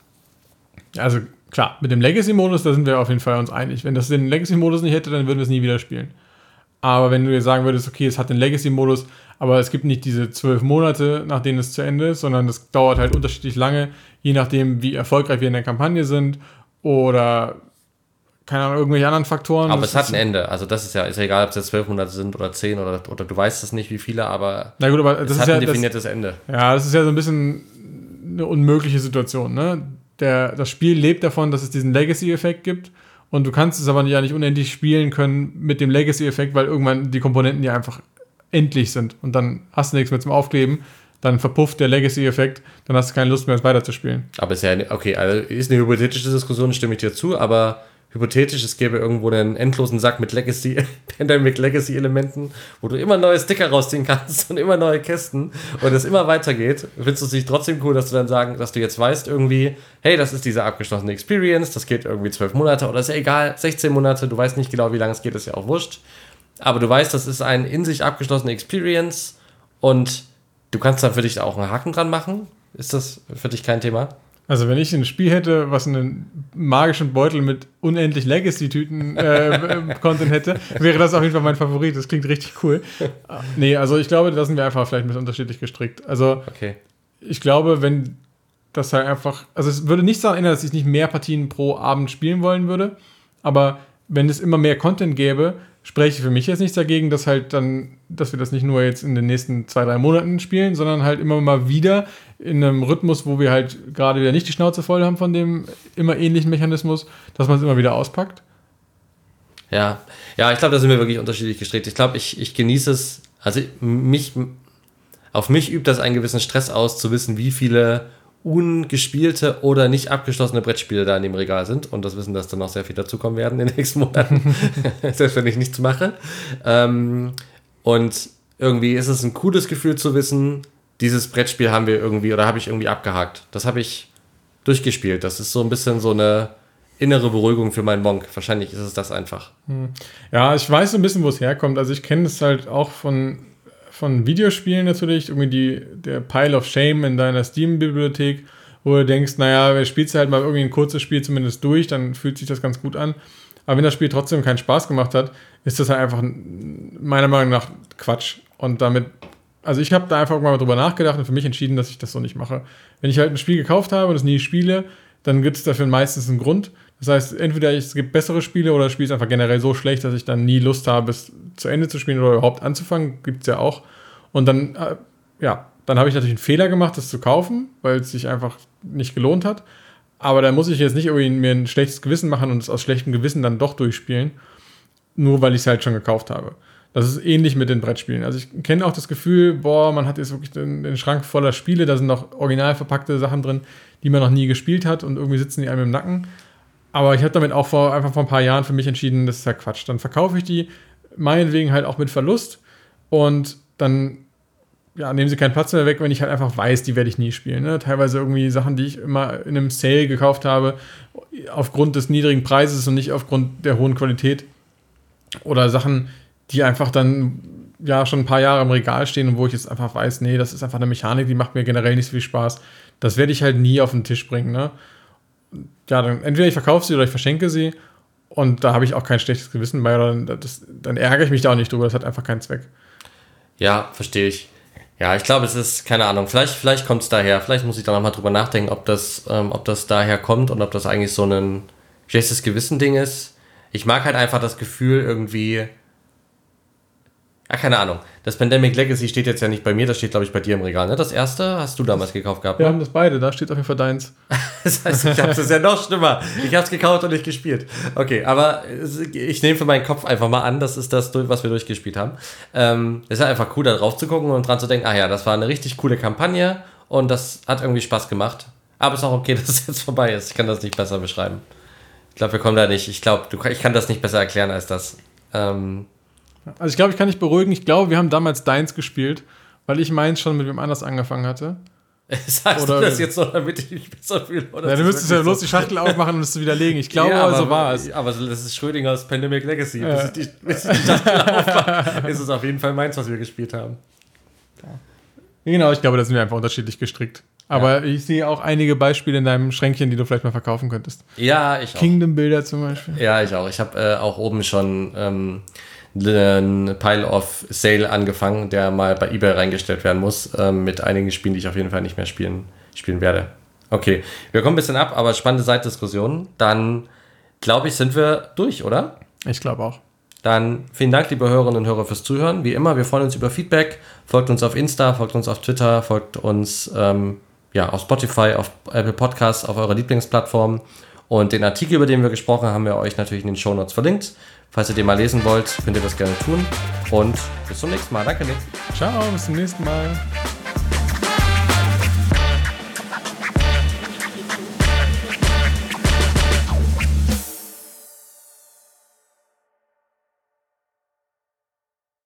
Also klar, mit dem Legacy-Modus, da sind wir auf jeden Fall uns einig. Wenn das den Legacy-Modus nicht hätte, dann würden wir es nie wieder spielen. Aber wenn du jetzt sagen würdest, okay, es hat den Legacy-Modus, aber es gibt nicht diese zwölf Monate, nach denen es zu Ende ist, sondern es dauert halt unterschiedlich lange, je nachdem, wie erfolgreich wir in der Kampagne sind oder keine Ahnung, irgendwelche anderen Faktoren. Aber es hat ein Ende. Also das ist ja, ist ja egal, ob es jetzt zwölf Monate sind oder zehn oder, oder du weißt es nicht, wie viele, aber, Na gut, aber es das hat ist ja, ein definiertes das, Ende. Ja, das ist ja so ein bisschen eine unmögliche Situation. Ne? Der, das Spiel lebt davon, dass es diesen Legacy-Effekt gibt und du kannst es aber ja nicht unendlich spielen können mit dem Legacy-Effekt, weil irgendwann die Komponenten ja einfach endlich sind und dann hast du nichts mehr zum Aufkleben dann verpufft der Legacy-Effekt, dann hast du keine Lust mehr, es weiterzuspielen. Aber ist ja, okay, also ist eine hypothetische Diskussion, stimme ich dir zu, aber hypothetisch, es gäbe irgendwo einen endlosen Sack mit Legacy, [LAUGHS] Pandemic Legacy Elementen, wo du immer neue Sticker rausziehen kannst und immer neue Kästen und es immer weitergeht. Findest du es nicht trotzdem cool, dass du dann sagen, dass du jetzt weißt irgendwie, hey, das ist diese abgeschlossene Experience, das geht irgendwie zwölf Monate oder ist ja egal, 16 Monate, du weißt nicht genau, wie lange es geht, ist ja auch wurscht. Aber du weißt, das ist ein in sich abgeschlossene Experience und du kannst da für dich auch einen Haken dran machen. Ist das für dich kein Thema? Also wenn ich ein Spiel hätte, was einen magischen Beutel mit unendlich Legacy-Tüten-Content äh, [LAUGHS] hätte, wäre das auf jeden Fall mein Favorit. Das klingt richtig cool. nee, also ich glaube, da sind wir einfach vielleicht ein bisschen unterschiedlich gestrickt. Also okay. ich glaube, wenn das halt einfach, also es würde nicht daran ändern, dass ich nicht mehr Partien pro Abend spielen wollen würde, aber wenn es immer mehr Content gäbe, spreche für mich jetzt nichts dagegen, dass halt dann, dass wir das nicht nur jetzt in den nächsten zwei, drei Monaten spielen, sondern halt immer mal wieder in einem Rhythmus, wo wir halt gerade wieder nicht die Schnauze voll haben von dem immer ähnlichen Mechanismus, dass man es immer wieder auspackt. Ja, ja, ich glaube, da sind wir wirklich unterschiedlich gestrickt. Ich glaube, ich, ich genieße es, also mich, auf mich übt das einen gewissen Stress aus, zu wissen, wie viele ungespielte oder nicht abgeschlossene Brettspiele da in dem Regal sind und das wissen, dass da noch sehr viel dazukommen werden in den nächsten Monaten, [LAUGHS] selbst wenn ich nichts mache. Ähm, und irgendwie ist es ein cooles Gefühl zu wissen, dieses Brettspiel haben wir irgendwie oder habe ich irgendwie abgehakt. Das habe ich durchgespielt. Das ist so ein bisschen so eine innere Beruhigung für meinen Monk. Wahrscheinlich ist es das einfach. Hm. Ja, ich weiß so ein bisschen, wo es herkommt. Also ich kenne es halt auch von von Videospielen natürlich, irgendwie die, der Pile of Shame in deiner Steam-Bibliothek, wo du denkst, naja, spielst du halt mal irgendwie ein kurzes Spiel zumindest durch, dann fühlt sich das ganz gut an. Aber wenn das Spiel trotzdem keinen Spaß gemacht hat, ist das halt einfach meiner Meinung nach Quatsch. Und damit, also ich habe da einfach mal drüber nachgedacht und für mich entschieden, dass ich das so nicht mache. Wenn ich halt ein Spiel gekauft habe und es nie spiele, dann gibt es dafür meistens einen Grund. Das heißt, entweder es gibt bessere Spiele oder das Spiel ist einfach generell so schlecht, dass ich dann nie Lust habe, es zu Ende zu spielen oder überhaupt anzufangen. Gibt es ja auch. Und dann, äh, ja, dann habe ich natürlich einen Fehler gemacht, das zu kaufen, weil es sich einfach nicht gelohnt hat. Aber da muss ich jetzt nicht irgendwie mir ein schlechtes Gewissen machen und es aus schlechtem Gewissen dann doch durchspielen, nur weil ich es halt schon gekauft habe. Das ist ähnlich mit den Brettspielen. Also ich kenne auch das Gefühl, boah, man hat jetzt wirklich den, den, Schrank voller Spiele, da sind noch original verpackte Sachen drin, die man noch nie gespielt hat und irgendwie sitzen die einem im Nacken. Aber ich habe damit auch vor, einfach vor ein paar Jahren für mich entschieden, das ist ja Quatsch. Dann verkaufe ich die meinetwegen halt auch mit Verlust und dann ja, nehmen sie keinen Platz mehr weg, wenn ich halt einfach weiß, die werde ich nie spielen. Ne? Teilweise irgendwie Sachen, die ich immer in einem Sale gekauft habe, aufgrund des niedrigen Preises und nicht aufgrund der hohen Qualität. Oder Sachen, die einfach dann ja schon ein paar Jahre im Regal stehen und wo ich jetzt einfach weiß, nee, das ist einfach eine Mechanik, die macht mir generell nicht so viel Spaß. Das werde ich halt nie auf den Tisch bringen. Ne? Ja, dann entweder ich verkaufe sie oder ich verschenke sie. Und da habe ich auch kein schlechtes Gewissen bei. Oder das, dann ärgere ich mich da auch nicht drüber. Das hat einfach keinen Zweck. Ja, verstehe ich. Ja, ich glaube, es ist, keine Ahnung, vielleicht, vielleicht kommt es daher. Vielleicht muss ich da nochmal drüber nachdenken, ob das, ähm, ob das daher kommt und ob das eigentlich so ein schlechtes Gewissen-Ding ist. Ich mag halt einfach das Gefühl irgendwie, ja, keine Ahnung. Das Pandemic Legacy steht jetzt ja nicht bei mir, das steht, glaube ich, bei dir im Regal. Ne? Das erste hast du damals gekauft gehabt. Wir ne? haben das beide, da steht auf jeden Fall deins. [LAUGHS] das heißt, ich habe es ja noch schlimmer. Ich habe es gekauft und nicht gespielt. Okay, aber ich nehme für meinen Kopf einfach mal an, das ist das, was wir durchgespielt haben. Ähm, es ist halt einfach cool, da drauf zu gucken und dran zu denken, ah ja, das war eine richtig coole Kampagne und das hat irgendwie Spaß gemacht. Aber es ist auch okay, [LAUGHS] dass es jetzt vorbei ist. Ich kann das nicht besser beschreiben. Ich glaube, wir kommen da nicht. Ich glaube, ich kann das nicht besser erklären als das. Ähm, also ich glaube, ich kann dich beruhigen. Ich glaube, wir haben damals deins gespielt, weil ich meins schon mit wem anders angefangen hatte. [LAUGHS] Sagst oder, du das jetzt so, damit ich mich besser fühle? Oder ja, du müsstest ja bloß die Schachtel aufmachen und es widerlegen. Ich [LAUGHS] glaube, ja, aber, so war es. Aber das ist Schrödingers Pandemic Legacy. Ja. Bis, ich die, bis ich die Schachtel [LAUGHS] aufmache, ist es auf jeden Fall meins, was wir gespielt haben. Ja. Genau, ich glaube, da sind wir einfach unterschiedlich gestrickt. Aber ja. ich sehe auch einige Beispiele in deinem Schränkchen, die du vielleicht mal verkaufen könntest. Ja, ich auch. Kingdom-Bilder zum Beispiel. Ja, ich auch. Ich habe äh, auch oben schon ähm, einen Pile of Sale angefangen, der mal bei eBay reingestellt werden muss, ähm, mit einigen Spielen, die ich auf jeden Fall nicht mehr spielen, spielen werde. Okay, wir kommen ein bisschen ab, aber spannende Seitdiskussion. Dann glaube ich, sind wir durch, oder? Ich glaube auch. Dann vielen Dank, liebe Hörerinnen und Hörer, fürs Zuhören. Wie immer, wir freuen uns über Feedback. Folgt uns auf Insta, folgt uns auf Twitter, folgt uns ähm, ja, auf Spotify, auf Apple Podcasts, auf eurer Lieblingsplattform. Und den Artikel, über den wir gesprochen haben, haben wir euch natürlich in den Show Notes verlinkt. Falls ihr den mal lesen wollt, könnt ihr das gerne tun. Und bis zum nächsten Mal. Danke, Nick. Ciao, bis zum nächsten Mal.